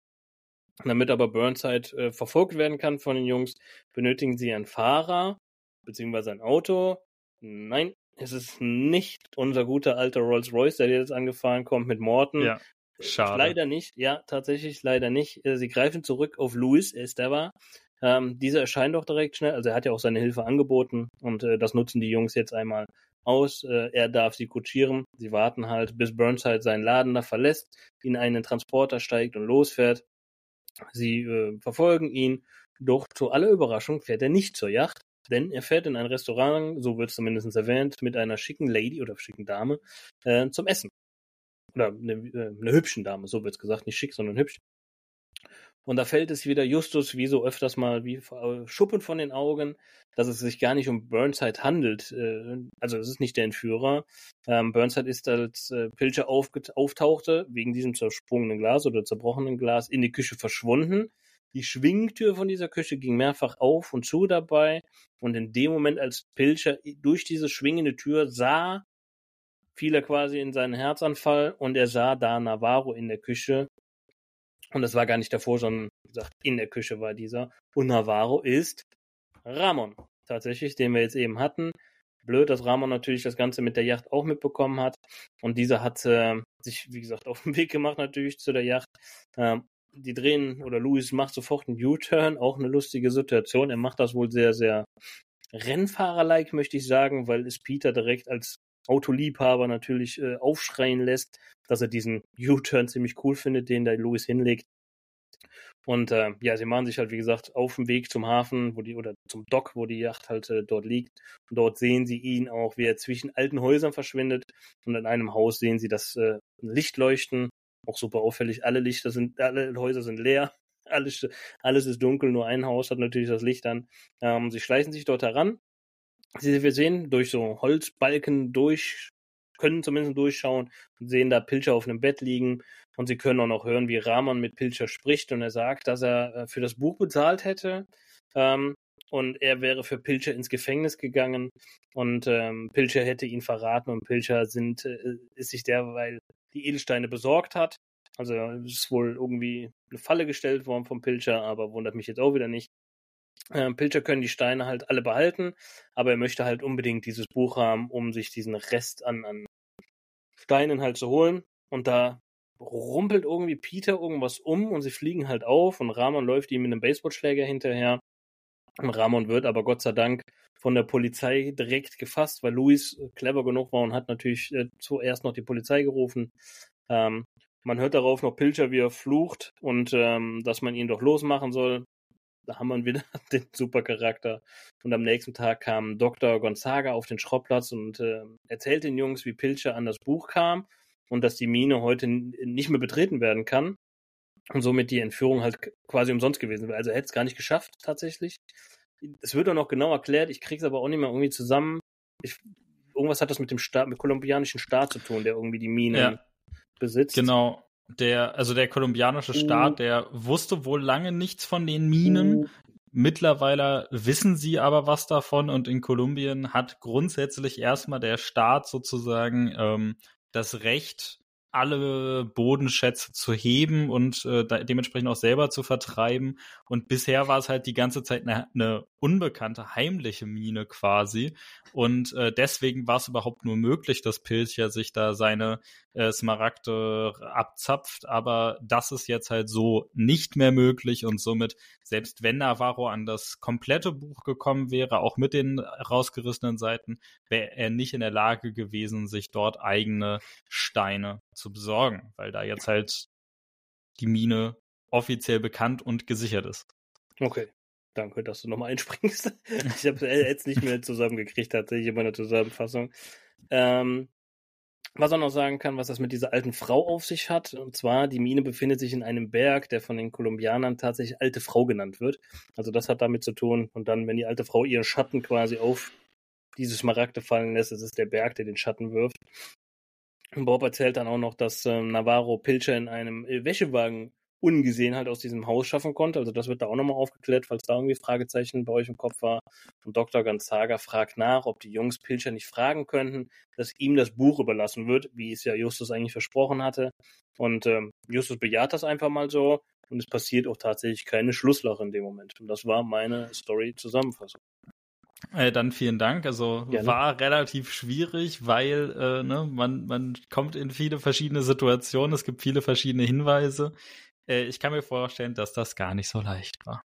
Damit aber Burnside äh, verfolgt werden kann von den Jungs, benötigen sie einen Fahrer, beziehungsweise ein Auto. Nein, es ist nicht unser guter alter Rolls-Royce, der jetzt angefahren kommt mit Morton. Ja, schade. Leider nicht. Ja, tatsächlich leider nicht. Äh, sie greifen zurück auf Louis Esteva. Ähm, dieser erscheint doch direkt schnell. Also er hat ja auch seine Hilfe angeboten und äh, das nutzen die Jungs jetzt einmal aus. Äh, er darf sie kutschieren. Sie warten halt, bis Burnside seinen Laden da verlässt, in einen Transporter steigt und losfährt. Sie äh, verfolgen ihn, doch zu aller Überraschung fährt er nicht zur Yacht, denn er fährt in ein Restaurant, so wird es zumindest erwähnt, mit einer schicken Lady oder schicken Dame äh, zum Essen. Oder eine, äh, eine hübschen Dame, so wird es gesagt, nicht schick, sondern hübsch. Und da fällt es wieder Justus, wie so öfters mal, wie äh, Schuppen von den Augen, dass es sich gar nicht um Burnside handelt. Äh, also es ist nicht der Entführer. Ähm, Burnside ist, als äh, Pilcher auftauchte, wegen diesem zersprungenen Glas oder zerbrochenen Glas, in die Küche verschwunden. Die Schwingtür von dieser Küche ging mehrfach auf und zu dabei. Und in dem Moment, als Pilcher durch diese schwingende Tür sah, fiel er quasi in seinen Herzanfall und er sah da Navarro in der Küche. Und das war gar nicht davor, sondern wie gesagt, in der Küche war dieser. Und Navarro ist Ramon. Tatsächlich, den wir jetzt eben hatten. Blöd, dass Ramon natürlich das Ganze mit der Yacht auch mitbekommen hat. Und dieser hat äh, sich, wie gesagt, auf den Weg gemacht natürlich zu der Yacht. Ähm, die drehen, oder Luis macht sofort einen U-Turn, auch eine lustige Situation. Er macht das wohl sehr, sehr Rennfahrer-like, möchte ich sagen, weil es Peter direkt als Autoliebhaber natürlich äh, aufschreien lässt, dass er diesen U-Turn ziemlich cool findet, den der Luis hinlegt. Und äh, ja, sie machen sich halt, wie gesagt, auf dem Weg zum Hafen, wo die, oder zum Dock, wo die Yacht halt äh, dort liegt. Und dort sehen sie ihn auch, wie er zwischen alten Häusern verschwindet. Und in einem Haus sehen sie das äh, Licht leuchten. Auch super auffällig. Alle Lichter sind, alle Häuser sind leer. Alles, alles ist dunkel, nur ein Haus hat natürlich das Licht an. Ähm, sie schleichen sich dort heran. Sie, wir sehen durch so Holzbalken durch, können zumindest durchschauen und sehen da Pilcher auf einem Bett liegen und sie können auch noch hören, wie Rahman mit Pilcher spricht und er sagt, dass er äh, für das Buch bezahlt hätte. Ähm, und er wäre für Pilcher ins Gefängnis gegangen und ähm, Pilcher hätte ihn verraten und Pilcher sind, äh, ist sich derweil die Edelsteine besorgt hat. Also ist wohl irgendwie eine Falle gestellt worden vom Pilcher, aber wundert mich jetzt auch wieder nicht. Ähm, Pilcher können die Steine halt alle behalten, aber er möchte halt unbedingt dieses Buch haben, um sich diesen Rest an, an Steinen halt zu holen. Und da rumpelt irgendwie Peter irgendwas um und sie fliegen halt auf und Ramon läuft ihm mit einem Baseballschläger hinterher. Ramon wird aber Gott sei Dank von der Polizei direkt gefasst, weil Luis clever genug war und hat natürlich äh, zuerst noch die Polizei gerufen. Ähm, man hört darauf noch Pilcher, wie er flucht und ähm, dass man ihn doch losmachen soll. Da haben wir wieder den Supercharakter. Und am nächsten Tag kam Dr. Gonzaga auf den Schrottplatz und äh, erzählt den Jungs, wie Pilcher an das Buch kam und dass die Mine heute nicht mehr betreten werden kann und somit die Entführung halt quasi umsonst gewesen wäre. Also er hätte es gar nicht geschafft tatsächlich. Es wird auch noch genau erklärt, ich krieg's aber auch nicht mehr irgendwie zusammen. Ich, irgendwas hat das mit dem Staat, mit kolumbianischen Staat zu tun, der irgendwie die Mine ja. besitzt. Genau. Der, also der kolumbianische Staat, uh. der wusste wohl lange nichts von den Minen. Uh. Mittlerweile wissen sie aber was davon und in Kolumbien hat grundsätzlich erstmal der Staat sozusagen ähm, das Recht, alle Bodenschätze zu heben und äh, dementsprechend auch selber zu vertreiben. Und bisher war es halt die ganze Zeit eine, eine unbekannte, heimliche Mine quasi. Und äh, deswegen war es überhaupt nur möglich, dass Pilcher sich da seine äh, Smaragde abzapft. Aber das ist jetzt halt so nicht mehr möglich und somit, selbst wenn Navarro an das komplette Buch gekommen wäre, auch mit den rausgerissenen Seiten, wäre er nicht in der Lage gewesen, sich dort eigene Steine zu besorgen, weil da jetzt halt die Mine offiziell bekannt und gesichert ist. Okay. Danke, dass du nochmal einspringst. ich habe jetzt nicht mehr zusammengekriegt, tatsächlich in meiner Zusammenfassung. Ähm, was man noch sagen kann, was das mit dieser alten Frau auf sich hat, und zwar, die Mine befindet sich in einem Berg, der von den Kolumbianern tatsächlich alte Frau genannt wird. Also das hat damit zu tun. Und dann, wenn die alte Frau ihren Schatten quasi auf diese Smaragde fallen lässt, ist es der Berg, der den Schatten wirft. Bob erzählt dann auch noch, dass ähm, Navarro Pilcher in einem äh, Wäschewagen ungesehen halt aus diesem Haus schaffen konnte. Also das wird da auch nochmal aufgeklärt, falls da irgendwie Fragezeichen bei euch im Kopf war. Und Dr. Gonzaga fragt nach, ob die Jungs Pilcher nicht fragen könnten, dass ihm das Buch überlassen wird, wie es ja Justus eigentlich versprochen hatte. Und ähm, Justus bejaht das einfach mal so. Und es passiert auch tatsächlich keine Schlusslache in dem Moment. Und das war meine Story-Zusammenfassung. Äh, dann vielen Dank. Also Gerne. war relativ schwierig, weil äh, ne, man, man kommt in viele verschiedene Situationen, es gibt viele verschiedene Hinweise. Äh, ich kann mir vorstellen, dass das gar nicht so leicht war.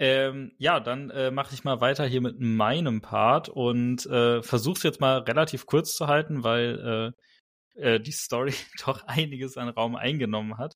Ähm, ja, dann äh, mache ich mal weiter hier mit meinem Part und äh, versuche es jetzt mal relativ kurz zu halten, weil äh, äh, die Story doch einiges an Raum eingenommen hat.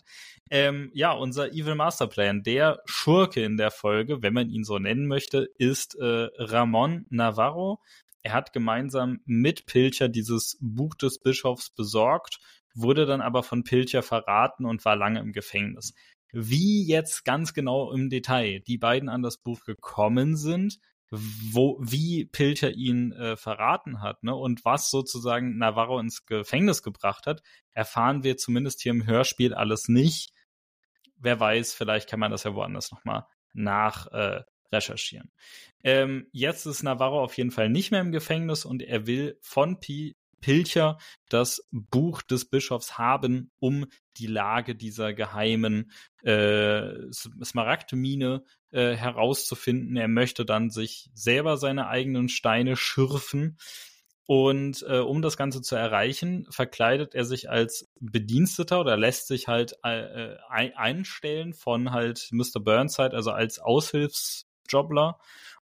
Ähm, ja, unser Evil Masterplan, der Schurke in der Folge, wenn man ihn so nennen möchte, ist äh, Ramon Navarro. Er hat gemeinsam mit Pilcher dieses Buch des Bischofs besorgt, wurde dann aber von Pilcher verraten und war lange im Gefängnis. Wie jetzt ganz genau im Detail die beiden an das Buch gekommen sind, wo, wie Pilcher ihn äh, verraten hat, ne, und was sozusagen Navarro ins Gefängnis gebracht hat, erfahren wir zumindest hier im Hörspiel alles nicht. wer weiß, vielleicht kann man das ja woanders nochmal nach äh. Ähm, jetzt ist Navarro auf jeden Fall nicht mehr im Gefängnis und er will von Pi Pilcher das Buch des Bischofs haben, um die Lage dieser geheimen äh, Smaragdmine äh, herauszufinden. Er möchte dann sich selber seine eigenen Steine schürfen. Und äh, um das Ganze zu erreichen, verkleidet er sich als Bediensteter oder lässt sich halt äh, einstellen von halt Mr. Burnside, also als Aushilfsjobler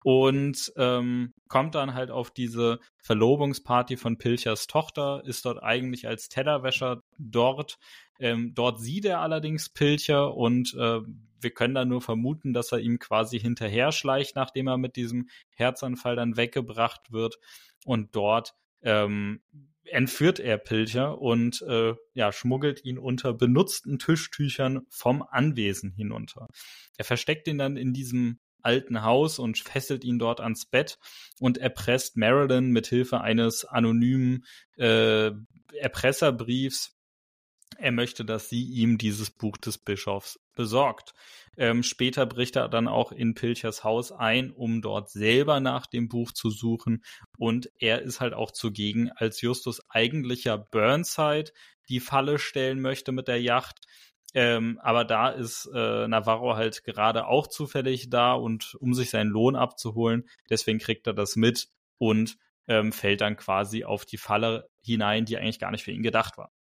und ähm, kommt dann halt auf diese Verlobungsparty von Pilchers Tochter, ist dort eigentlich als Tellerwäscher dort. Ähm, dort sieht er allerdings Pilcher und äh, wir können dann nur vermuten, dass er ihm quasi hinterher schleicht, nachdem er mit diesem Herzanfall dann weggebracht wird. Und dort ähm, entführt er Pilcher und äh, ja, schmuggelt ihn unter benutzten Tischtüchern vom Anwesen hinunter. Er versteckt ihn dann in diesem alten Haus und fesselt ihn dort ans Bett und erpresst Marilyn mit Hilfe eines anonymen äh, Erpresserbriefs. Er möchte, dass sie ihm dieses Buch des Bischofs besorgt. Ähm, später bricht er dann auch in Pilchers Haus ein, um dort selber nach dem Buch zu suchen. Und er ist halt auch zugegen, als Justus eigentlicher Burnside die Falle stellen möchte mit der Yacht. Ähm, aber da ist äh, Navarro halt gerade auch zufällig da und um sich seinen Lohn abzuholen, deswegen kriegt er das mit und ähm, fällt dann quasi auf die Falle hinein, die eigentlich gar nicht für ihn gedacht war.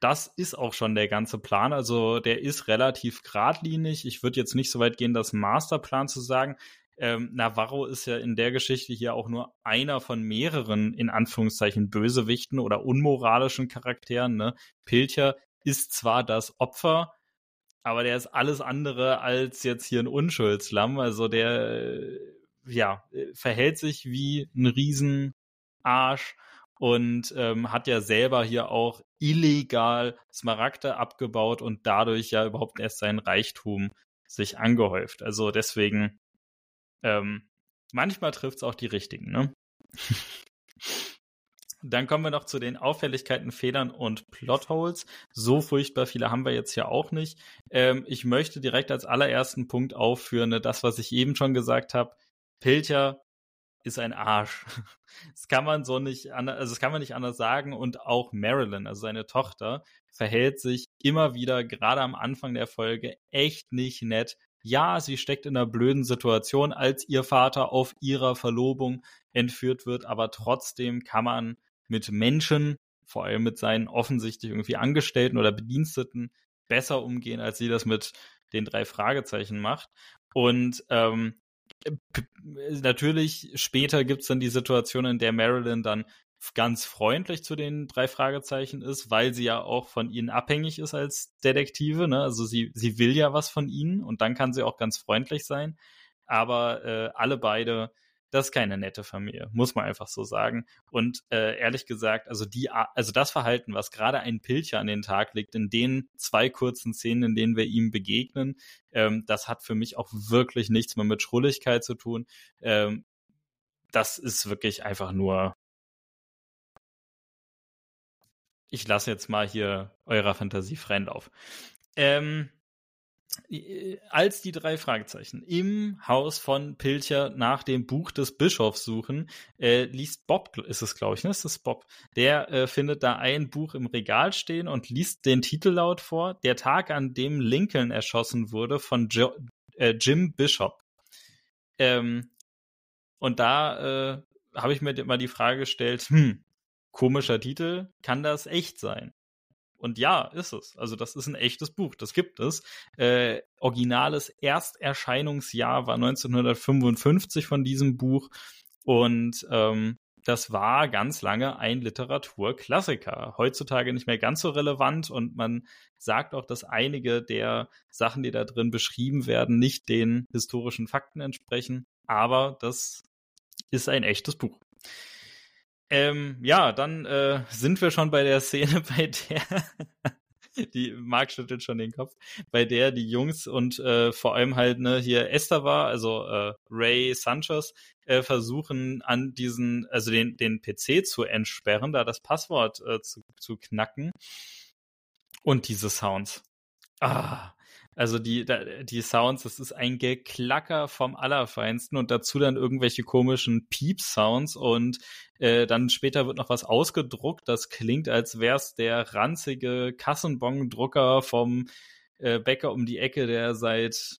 Das ist auch schon der ganze Plan. Also der ist relativ geradlinig. Ich würde jetzt nicht so weit gehen, das Masterplan zu sagen. Ähm, Navarro ist ja in der Geschichte hier auch nur einer von mehreren, in Anführungszeichen, Bösewichten oder unmoralischen Charakteren. Ne? Pilcher ist zwar das Opfer, aber der ist alles andere als jetzt hier ein Unschuldslamm. Also der, ja, verhält sich wie ein Riesenarsch und ähm, hat ja selber hier auch illegal Smaragde abgebaut und dadurch ja überhaupt erst sein Reichtum sich angehäuft. Also deswegen, ähm, manchmal trifft es auch die richtigen, ne? Dann kommen wir noch zu den Auffälligkeiten, Fehlern und Plotholes. So furchtbar viele haben wir jetzt hier auch nicht. Ähm, ich möchte direkt als allerersten Punkt aufführen, ne, das, was ich eben schon gesagt habe. Pilcher ist ein Arsch. Das kann man so nicht anders, also das kann man nicht anders sagen. Und auch Marilyn, also seine Tochter, verhält sich immer wieder, gerade am Anfang der Folge, echt nicht nett. Ja, sie steckt in einer blöden Situation, als ihr Vater auf ihrer Verlobung entführt wird, aber trotzdem kann man mit Menschen, vor allem mit seinen offensichtlich irgendwie Angestellten oder Bediensteten, besser umgehen, als sie das mit den drei Fragezeichen macht. Und ähm, natürlich später gibt es dann die Situation, in der Marilyn dann ganz freundlich zu den drei Fragezeichen ist, weil sie ja auch von ihnen abhängig ist als Detektive. Ne? Also sie, sie will ja was von ihnen und dann kann sie auch ganz freundlich sein. Aber äh, alle beide das ist keine nette Familie, muss man einfach so sagen. Und äh, ehrlich gesagt, also die, also das Verhalten, was gerade ein Pilcher an den Tag legt, in den zwei kurzen Szenen, in denen wir ihm begegnen, ähm, das hat für mich auch wirklich nichts mehr mit Schrulligkeit zu tun. Ähm, das ist wirklich einfach nur. Ich lasse jetzt mal hier eurer Fantasie freien Lauf. Ähm, äh, als die drei Fragezeichen im Haus von Pilcher nach dem Buch des Bischofs suchen, äh, liest Bob, ist es glaube ich, ne? Ist es Bob? Der äh, findet da ein Buch im Regal stehen und liest den Titel laut vor: Der Tag, an dem Lincoln erschossen wurde von jo äh, Jim Bishop. Ähm, und da äh, habe ich mir mal die Frage gestellt: Hm, komischer Titel, kann das echt sein? Und ja, ist es. Also das ist ein echtes Buch, das gibt es. Äh, originales Ersterscheinungsjahr war 1955 von diesem Buch und ähm, das war ganz lange ein Literaturklassiker. Heutzutage nicht mehr ganz so relevant und man sagt auch, dass einige der Sachen, die da drin beschrieben werden, nicht den historischen Fakten entsprechen. Aber das ist ein echtes Buch. Ähm, ja, dann äh, sind wir schon bei der Szene, bei der die Mark schüttelt schon den Kopf, bei der die Jungs und äh, vor allem halt ne hier Esther war, also äh, Ray Sanchez äh, versuchen an diesen, also den den PC zu entsperren, da das Passwort äh, zu, zu knacken und diese Sounds. Ah, Also die, die Sounds, das ist ein Geklacker vom Allerfeinsten und dazu dann irgendwelche komischen Piep-Sounds und äh, dann später wird noch was ausgedruckt. Das klingt, als wär's der ranzige Kassenbon-Drucker vom äh, Bäcker um die Ecke, der seit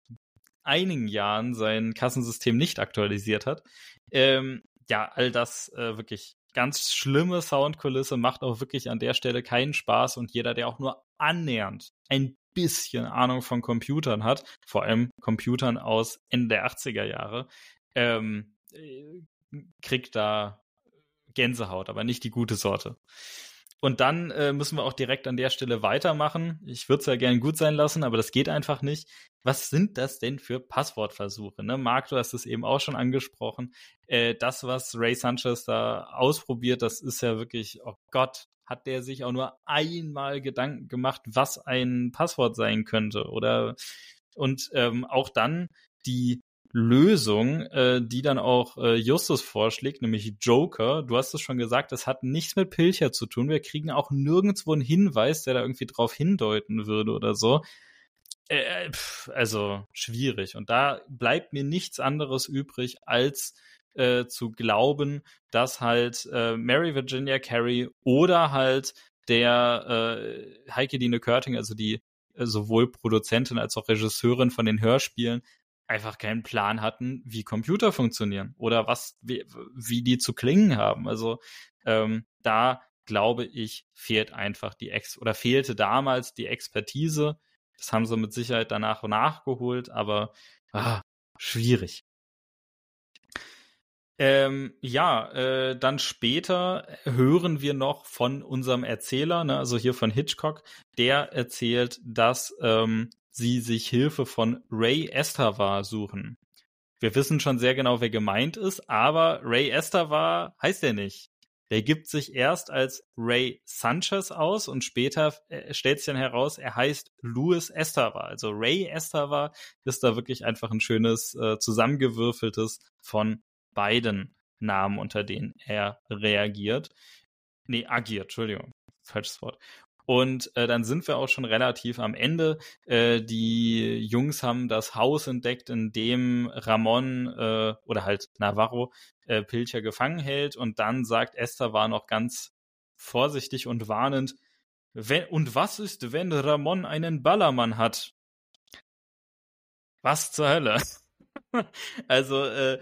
einigen Jahren sein Kassensystem nicht aktualisiert hat. Ähm, ja, all das äh, wirklich ganz schlimme Soundkulisse, macht auch wirklich an der Stelle keinen Spaß und jeder, der auch nur annähernd ein bisschen Ahnung von Computern hat, vor allem Computern aus Ende der 80er Jahre, ähm, äh, kriegt da Gänsehaut, aber nicht die gute Sorte. Und dann äh, müssen wir auch direkt an der Stelle weitermachen. Ich würde es ja gerne gut sein lassen, aber das geht einfach nicht. Was sind das denn für Passwortversuche? Ne? Marc, du hast es eben auch schon angesprochen. Äh, das, was Ray Sanchez da ausprobiert, das ist ja wirklich, oh Gott, hat der sich auch nur einmal Gedanken gemacht, was ein Passwort sein könnte? Oder und ähm, auch dann die Lösung, äh, die dann auch äh, Justus vorschlägt, nämlich Joker. Du hast es schon gesagt, das hat nichts mit Pilcher zu tun. Wir kriegen auch nirgendwo einen Hinweis, der da irgendwie drauf hindeuten würde oder so. Äh, pf, also schwierig. Und da bleibt mir nichts anderes übrig, als äh, zu glauben, dass halt äh, Mary Virginia Carey oder halt der äh, Heike Dine Körting, also die äh, sowohl Produzentin als auch Regisseurin von den Hörspielen, einfach keinen Plan hatten, wie Computer funktionieren oder was, wie, wie die zu klingen haben. Also ähm, da glaube ich, fehlt einfach die Ex oder fehlte damals die Expertise. Das haben sie mit Sicherheit danach nachgeholt, aber ah, schwierig. Ähm, ja, äh, dann später hören wir noch von unserem Erzähler, ne, also hier von Hitchcock, der erzählt, dass ähm, sie sich Hilfe von Ray Estava suchen. Wir wissen schon sehr genau, wer gemeint ist, aber Ray Estava heißt er nicht. Der gibt sich erst als Ray Sanchez aus und später äh, stellt sich dann heraus, er heißt Louis Estava. Also Ray Estava ist da wirklich einfach ein schönes äh, zusammengewürfeltes von beiden Namen, unter denen er reagiert. Nee, agiert, Entschuldigung. Falsches Wort. Und äh, dann sind wir auch schon relativ am Ende. Äh, die Jungs haben das Haus entdeckt, in dem Ramon äh, oder halt Navarro äh, Pilcher gefangen hält. Und dann sagt Esther war noch ganz vorsichtig und warnend, wenn, und was ist, wenn Ramon einen Ballermann hat? Was zur Hölle? also, äh,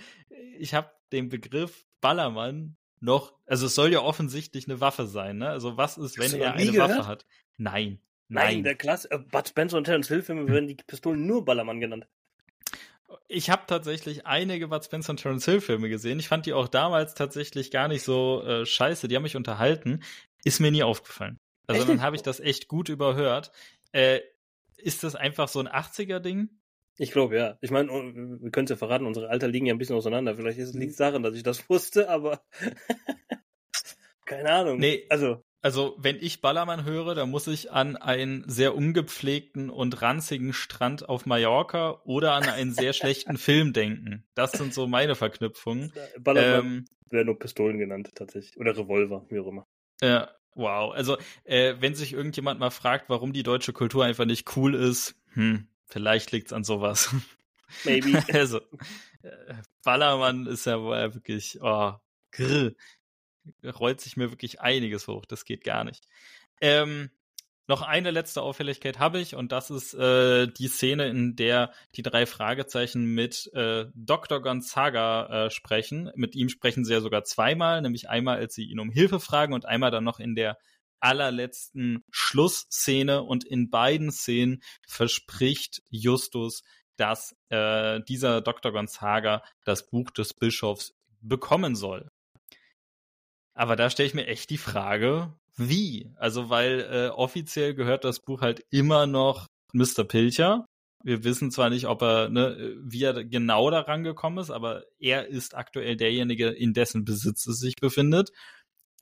ich habe den Begriff Ballermann noch, also es soll ja offensichtlich eine Waffe sein, ne? Also was ist, wenn er eine gehört? Waffe hat? Nein. Nein, Nein der Klasse, äh, Bud Spencer und Terence Hill Filme werden die Pistolen nur Ballermann genannt. Ich habe tatsächlich einige Bud Spencer und Terence Hill Filme gesehen. Ich fand die auch damals tatsächlich gar nicht so äh, scheiße. Die haben mich unterhalten. Ist mir nie aufgefallen. Also echt? dann habe ich das echt gut überhört. Äh, ist das einfach so ein 80er-Ding? Ich glaube, ja. Ich meine, wir können es ja verraten, unsere Alter liegen ja ein bisschen auseinander. Vielleicht liegt es daran, dass ich das wusste, aber keine Ahnung. Nee, also. Also, wenn ich Ballermann höre, dann muss ich an einen sehr ungepflegten und ranzigen Strand auf Mallorca oder an einen sehr schlechten Film denken. Das sind so meine Verknüpfungen. Ballermann ähm, werden nur Pistolen genannt, tatsächlich. Oder Revolver, wie auch immer. Ja, wow. Also, äh, wenn sich irgendjemand mal fragt, warum die deutsche Kultur einfach nicht cool ist, hm, Vielleicht liegt es an sowas. Maybe. also, äh, Ballermann ist ja wohl wirklich, oh, grr, rollt sich mir wirklich einiges hoch. Das geht gar nicht. Ähm, noch eine letzte Auffälligkeit habe ich und das ist äh, die Szene, in der die drei Fragezeichen mit äh, Dr. Gonzaga äh, sprechen. Mit ihm sprechen sie ja sogar zweimal, nämlich einmal, als sie ihn um Hilfe fragen und einmal dann noch in der allerletzten Schlussszene und in beiden Szenen verspricht Justus, dass äh, dieser Dr. Gonzaga das Buch des Bischofs bekommen soll. Aber da stelle ich mir echt die Frage, wie? Also, weil äh, offiziell gehört das Buch halt immer noch Mr. Pilcher. Wir wissen zwar nicht, ob er, ne, wie er genau daran gekommen ist, aber er ist aktuell derjenige, in dessen Besitz es sich befindet.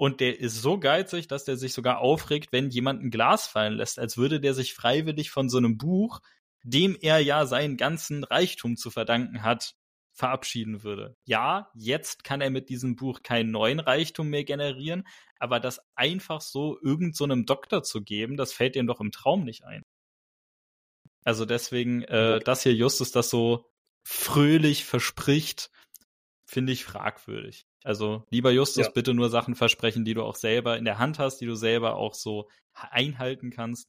Und der ist so geizig, dass der sich sogar aufregt, wenn jemand ein Glas fallen lässt, als würde der sich freiwillig von so einem Buch, dem er ja seinen ganzen Reichtum zu verdanken hat, verabschieden würde. Ja, jetzt kann er mit diesem Buch keinen neuen Reichtum mehr generieren, aber das einfach so irgendeinem so Doktor zu geben, das fällt ihm doch im Traum nicht ein. Also deswegen, äh, dass hier Justus das so fröhlich verspricht, finde ich fragwürdig. Also, lieber Justus, ja. bitte nur Sachen versprechen, die du auch selber in der Hand hast, die du selber auch so einhalten kannst.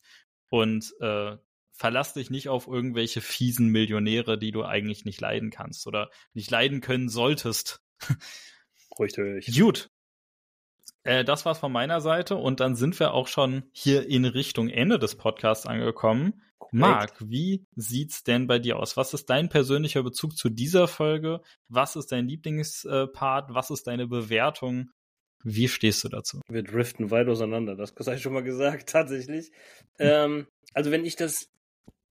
Und äh, verlass dich nicht auf irgendwelche fiesen Millionäre, die du eigentlich nicht leiden kannst oder nicht leiden können solltest. Richtig. Gut. Äh, das war's von meiner Seite und dann sind wir auch schon hier in Richtung Ende des Podcasts angekommen. Marc, wie sieht's denn bei dir aus? Was ist dein persönlicher Bezug zu dieser Folge? Was ist dein Lieblingspart? Was ist deine Bewertung? Wie stehst du dazu? Wir driften weit auseinander, das habe ich schon mal gesagt, tatsächlich. ähm, also wenn ich das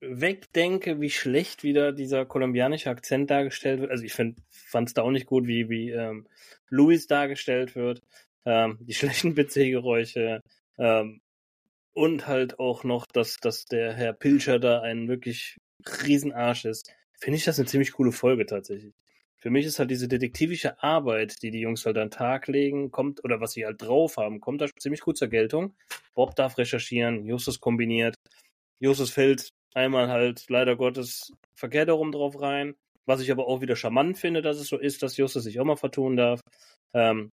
wegdenke, wie schlecht wieder dieser kolumbianische Akzent dargestellt wird, also ich fand es da auch nicht gut, wie, wie ähm, Luis dargestellt wird, ähm, die schlechten PC-Geräusche, ähm, und halt auch noch, dass, dass der Herr Pilcher da ein wirklich Riesenarsch ist, finde ich das eine ziemlich coole Folge tatsächlich. Für mich ist halt diese detektivische Arbeit, die die Jungs halt an den Tag legen, kommt, oder was sie halt drauf haben, kommt da ziemlich gut zur Geltung. Bob darf recherchieren, Justus kombiniert. Justus fällt einmal halt leider Gottes verkehrt herum drauf rein, was ich aber auch wieder charmant finde, dass es so ist, dass Justus sich auch mal vertun darf. Ähm,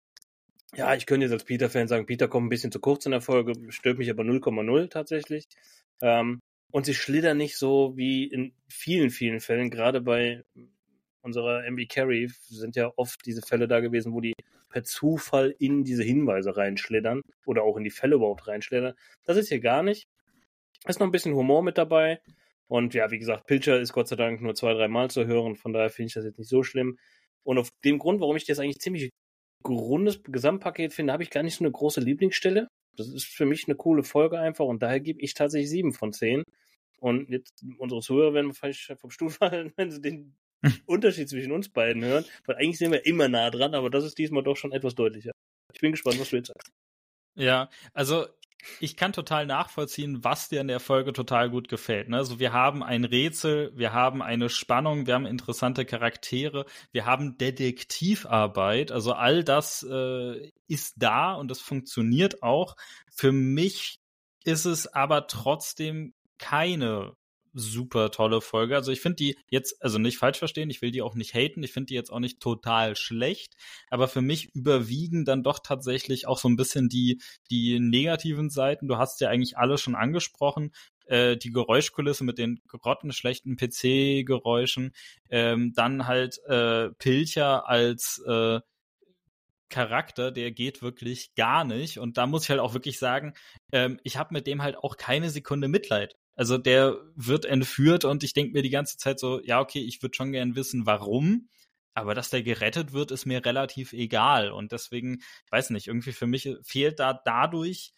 ja, ich könnte jetzt als Peter-Fan sagen, Peter kommt ein bisschen zu kurz in der Folge, stört mich aber 0,0 tatsächlich. Ähm, und sie schlittern nicht so wie in vielen, vielen Fällen, gerade bei unserer MB Carry sind ja oft diese Fälle da gewesen, wo die per Zufall in diese Hinweise reinschlittern oder auch in die Fälle überhaupt reinschlittern. Das ist hier gar nicht. Ist noch ein bisschen Humor mit dabei. Und ja, wie gesagt, Pilcher ist Gott sei Dank nur zwei, drei Mal zu hören, von daher finde ich das jetzt nicht so schlimm. Und auf dem Grund, warum ich das eigentlich ziemlich rundes Gesamtpaket finde, habe ich gar nicht so eine große Lieblingsstelle. Das ist für mich eine coole Folge einfach und daher gebe ich tatsächlich sieben von zehn. Und jetzt unsere Zuhörer werden vielleicht vom Stuhl fallen, wenn sie den Unterschied zwischen uns beiden hören, weil eigentlich sind wir immer nah dran, aber das ist diesmal doch schon etwas deutlicher. Ich bin gespannt, was du jetzt sagst. Ja, also ich kann total nachvollziehen, was dir in der Folge total gut gefällt. Ne? Also wir haben ein Rätsel, wir haben eine Spannung, wir haben interessante Charaktere, wir haben Detektivarbeit. Also all das äh, ist da und das funktioniert auch. Für mich ist es aber trotzdem keine super tolle Folge. Also ich finde die jetzt, also nicht falsch verstehen, ich will die auch nicht haten, ich finde die jetzt auch nicht total schlecht, aber für mich überwiegen dann doch tatsächlich auch so ein bisschen die, die negativen Seiten. Du hast ja eigentlich alle schon angesprochen. Äh, die Geräuschkulisse mit den grottenschlechten PC-Geräuschen, ähm, dann halt äh, Pilcher als äh, Charakter, der geht wirklich gar nicht. Und da muss ich halt auch wirklich sagen, ähm, ich habe mit dem halt auch keine Sekunde Mitleid. Also der wird entführt und ich denke mir die ganze Zeit so, ja, okay, ich würde schon gern wissen, warum. Aber dass der gerettet wird, ist mir relativ egal. Und deswegen, weiß nicht, irgendwie für mich fehlt da dadurch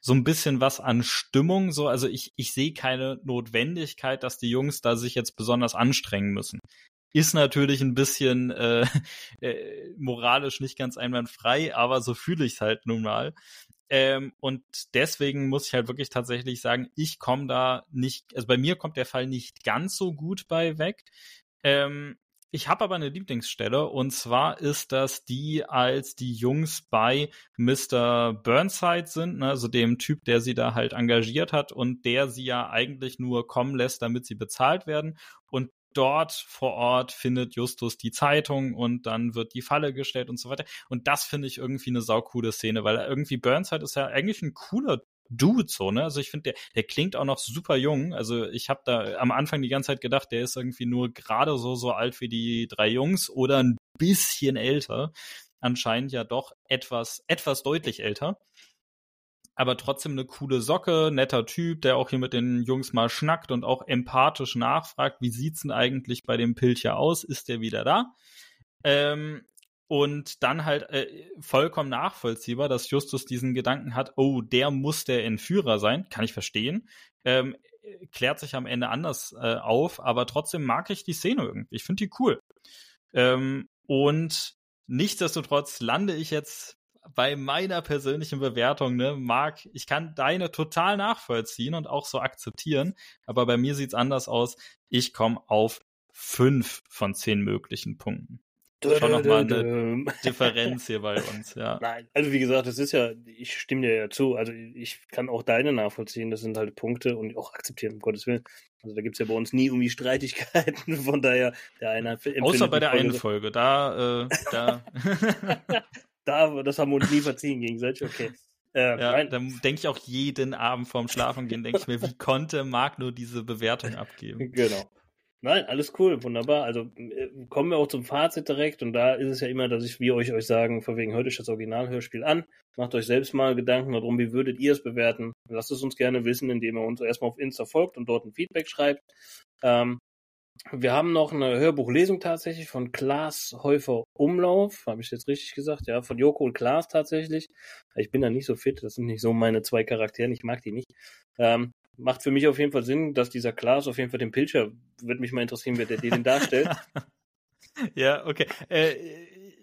so ein bisschen was an Stimmung. So, also ich, ich sehe keine Notwendigkeit, dass die Jungs da sich jetzt besonders anstrengen müssen. Ist natürlich ein bisschen äh, äh, moralisch nicht ganz einwandfrei, aber so fühle ich es halt nun mal. Ähm, und deswegen muss ich halt wirklich tatsächlich sagen, ich komme da nicht, also bei mir kommt der Fall nicht ganz so gut bei weg. Ähm, ich habe aber eine Lieblingsstelle und zwar ist das die, als die Jungs bei Mr. Burnside sind, ne, also dem Typ, der sie da halt engagiert hat und der sie ja eigentlich nur kommen lässt, damit sie bezahlt werden. Und dort vor Ort findet Justus die Zeitung und dann wird die Falle gestellt und so weiter. Und das finde ich irgendwie eine saukoole Szene, weil irgendwie Burnside ist ja eigentlich ein cooler Dude so, ne? Also ich finde, der, der klingt auch noch super jung. Also ich habe da am Anfang die ganze Zeit gedacht, der ist irgendwie nur gerade so so alt wie die drei Jungs oder ein bisschen älter. Anscheinend ja doch etwas etwas deutlich älter aber trotzdem eine coole Socke, netter Typ, der auch hier mit den Jungs mal schnackt und auch empathisch nachfragt, wie sieht's denn eigentlich bei dem Pilcher aus? Ist der wieder da? Ähm, und dann halt äh, vollkommen nachvollziehbar, dass Justus diesen Gedanken hat, oh, der muss der Entführer sein, kann ich verstehen. Ähm, klärt sich am Ende anders äh, auf, aber trotzdem mag ich die Szene irgendwie. Ich finde die cool. Ähm, und nichtsdestotrotz lande ich jetzt bei meiner persönlichen Bewertung, ne, Marc, ich kann deine total nachvollziehen und auch so akzeptieren, aber bei mir sieht's anders aus. Ich komme auf fünf von zehn möglichen Punkten. schon nochmal eine Differenz hier bei uns, ja. Nein, also wie gesagt, das ist ja, ich stimme dir ja zu, also ich kann auch deine nachvollziehen, das sind halt Punkte und auch akzeptieren, um Gottes Willen. Also da gibt es ja bei uns nie irgendwie Streitigkeiten, von daher der eine Außer bei der einen Folge, da, äh, da. da, das haben wir uns nie verziehen gegenseitig, okay. Äh, ja, dann denke ich auch jeden Abend vorm Schlafengehen, denke ich mir, wie konnte Marc nur diese Bewertung abgeben? Genau. Nein, alles cool, wunderbar. Also äh, kommen wir auch zum Fazit direkt und da ist es ja immer, dass ich, wie euch euch sagen, von wegen heute ist das Originalhörspiel an. Macht euch selbst mal Gedanken darum, wie würdet ihr es bewerten. Lasst es uns gerne wissen, indem ihr uns erstmal auf Insta folgt und dort ein Feedback schreibt. Ähm, wir haben noch eine Hörbuchlesung tatsächlich von Klaas Häufer Umlauf. Habe ich jetzt richtig gesagt? Ja, von Joko und Klaas tatsächlich. Ich bin da nicht so fit. Das sind nicht so meine zwei Charaktere. Ich mag die nicht. Ähm, macht für mich auf jeden Fall Sinn, dass dieser Klaas auf jeden Fall den Pilcher, würde mich mal interessieren, wer der den darstellt. ja, okay. Äh,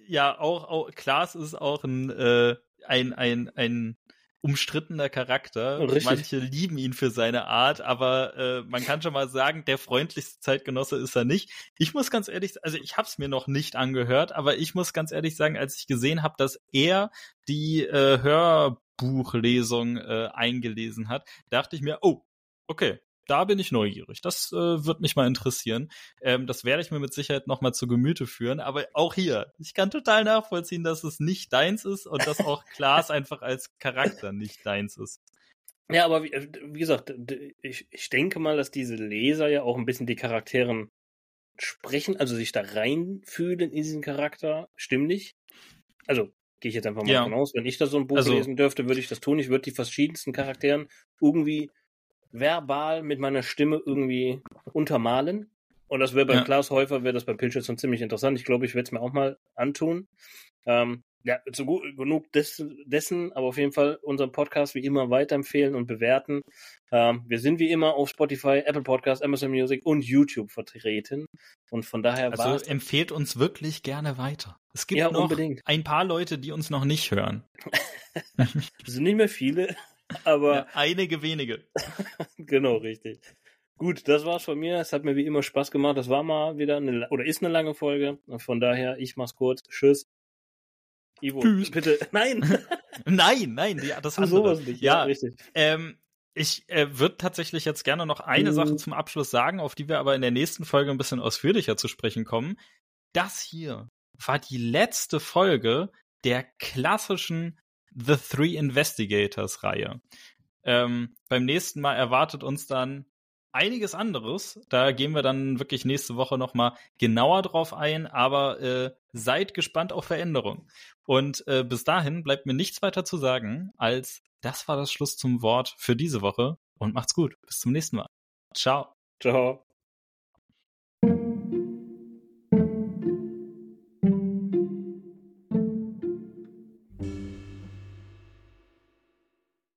ja, auch, auch Klaas ist auch ein, äh, ein, ein, ein umstrittener Charakter. Richtig. Manche lieben ihn für seine Art, aber äh, man kann schon mal sagen, der freundlichste Zeitgenosse ist er nicht. Ich muss ganz ehrlich, also ich habe es mir noch nicht angehört, aber ich muss ganz ehrlich sagen, als ich gesehen habe, dass er die äh, Hörbuchlesung äh, eingelesen hat, dachte ich mir, oh, okay, da bin ich neugierig. Das äh, wird mich mal interessieren. Ähm, das werde ich mir mit Sicherheit noch mal zu Gemüte führen. Aber auch hier, ich kann total nachvollziehen, dass es nicht deins ist und dass auch Klaas einfach als Charakter nicht deins ist. Ja, aber wie, äh, wie gesagt, ich, ich denke mal, dass diese Leser ja auch ein bisschen die Charakteren sprechen, also sich da reinfühlen in diesen Charakter, stimmlich. Also gehe ich jetzt einfach mal ja. davon aus, wenn ich da so ein Buch also, lesen dürfte, würde ich das tun. Ich würde die verschiedensten Charakteren irgendwie verbal mit meiner Stimme irgendwie untermalen. Und das wäre bei ja. Klaas Häufer, wäre das bei Pilcher schon ziemlich interessant. Ich glaube, ich werde es mir auch mal antun. Ähm, ja, zu gut, genug des, dessen, aber auf jeden Fall unseren Podcast wie immer weiterempfehlen und bewerten. Ähm, wir sind wie immer auf Spotify, Apple Podcast, Amazon Music und YouTube vertreten. Und von daher Also empfehlt uns wirklich gerne weiter. Es gibt ja, noch unbedingt. ein paar Leute, die uns noch nicht hören. das sind nicht mehr viele. Aber ja, einige wenige. genau, richtig. Gut, das war's von mir. Es hat mir wie immer Spaß gemacht. Das war mal wieder eine oder ist eine lange Folge. Von daher, ich mach's kurz. Tschüss. Ivo, Tschüss. bitte. Nein. nein, nein, ja, das andere. Sowas nicht. Ja, ja richtig. Ähm, ich äh, würde tatsächlich jetzt gerne noch eine mhm. Sache zum Abschluss sagen, auf die wir aber in der nächsten Folge ein bisschen ausführlicher zu sprechen kommen. Das hier war die letzte Folge der klassischen The Three Investigators Reihe. Ähm, beim nächsten Mal erwartet uns dann einiges anderes. Da gehen wir dann wirklich nächste Woche nochmal genauer drauf ein, aber äh, seid gespannt auf Veränderungen. Und äh, bis dahin bleibt mir nichts weiter zu sagen, als das war das Schluss zum Wort für diese Woche und macht's gut. Bis zum nächsten Mal. Ciao. Ciao.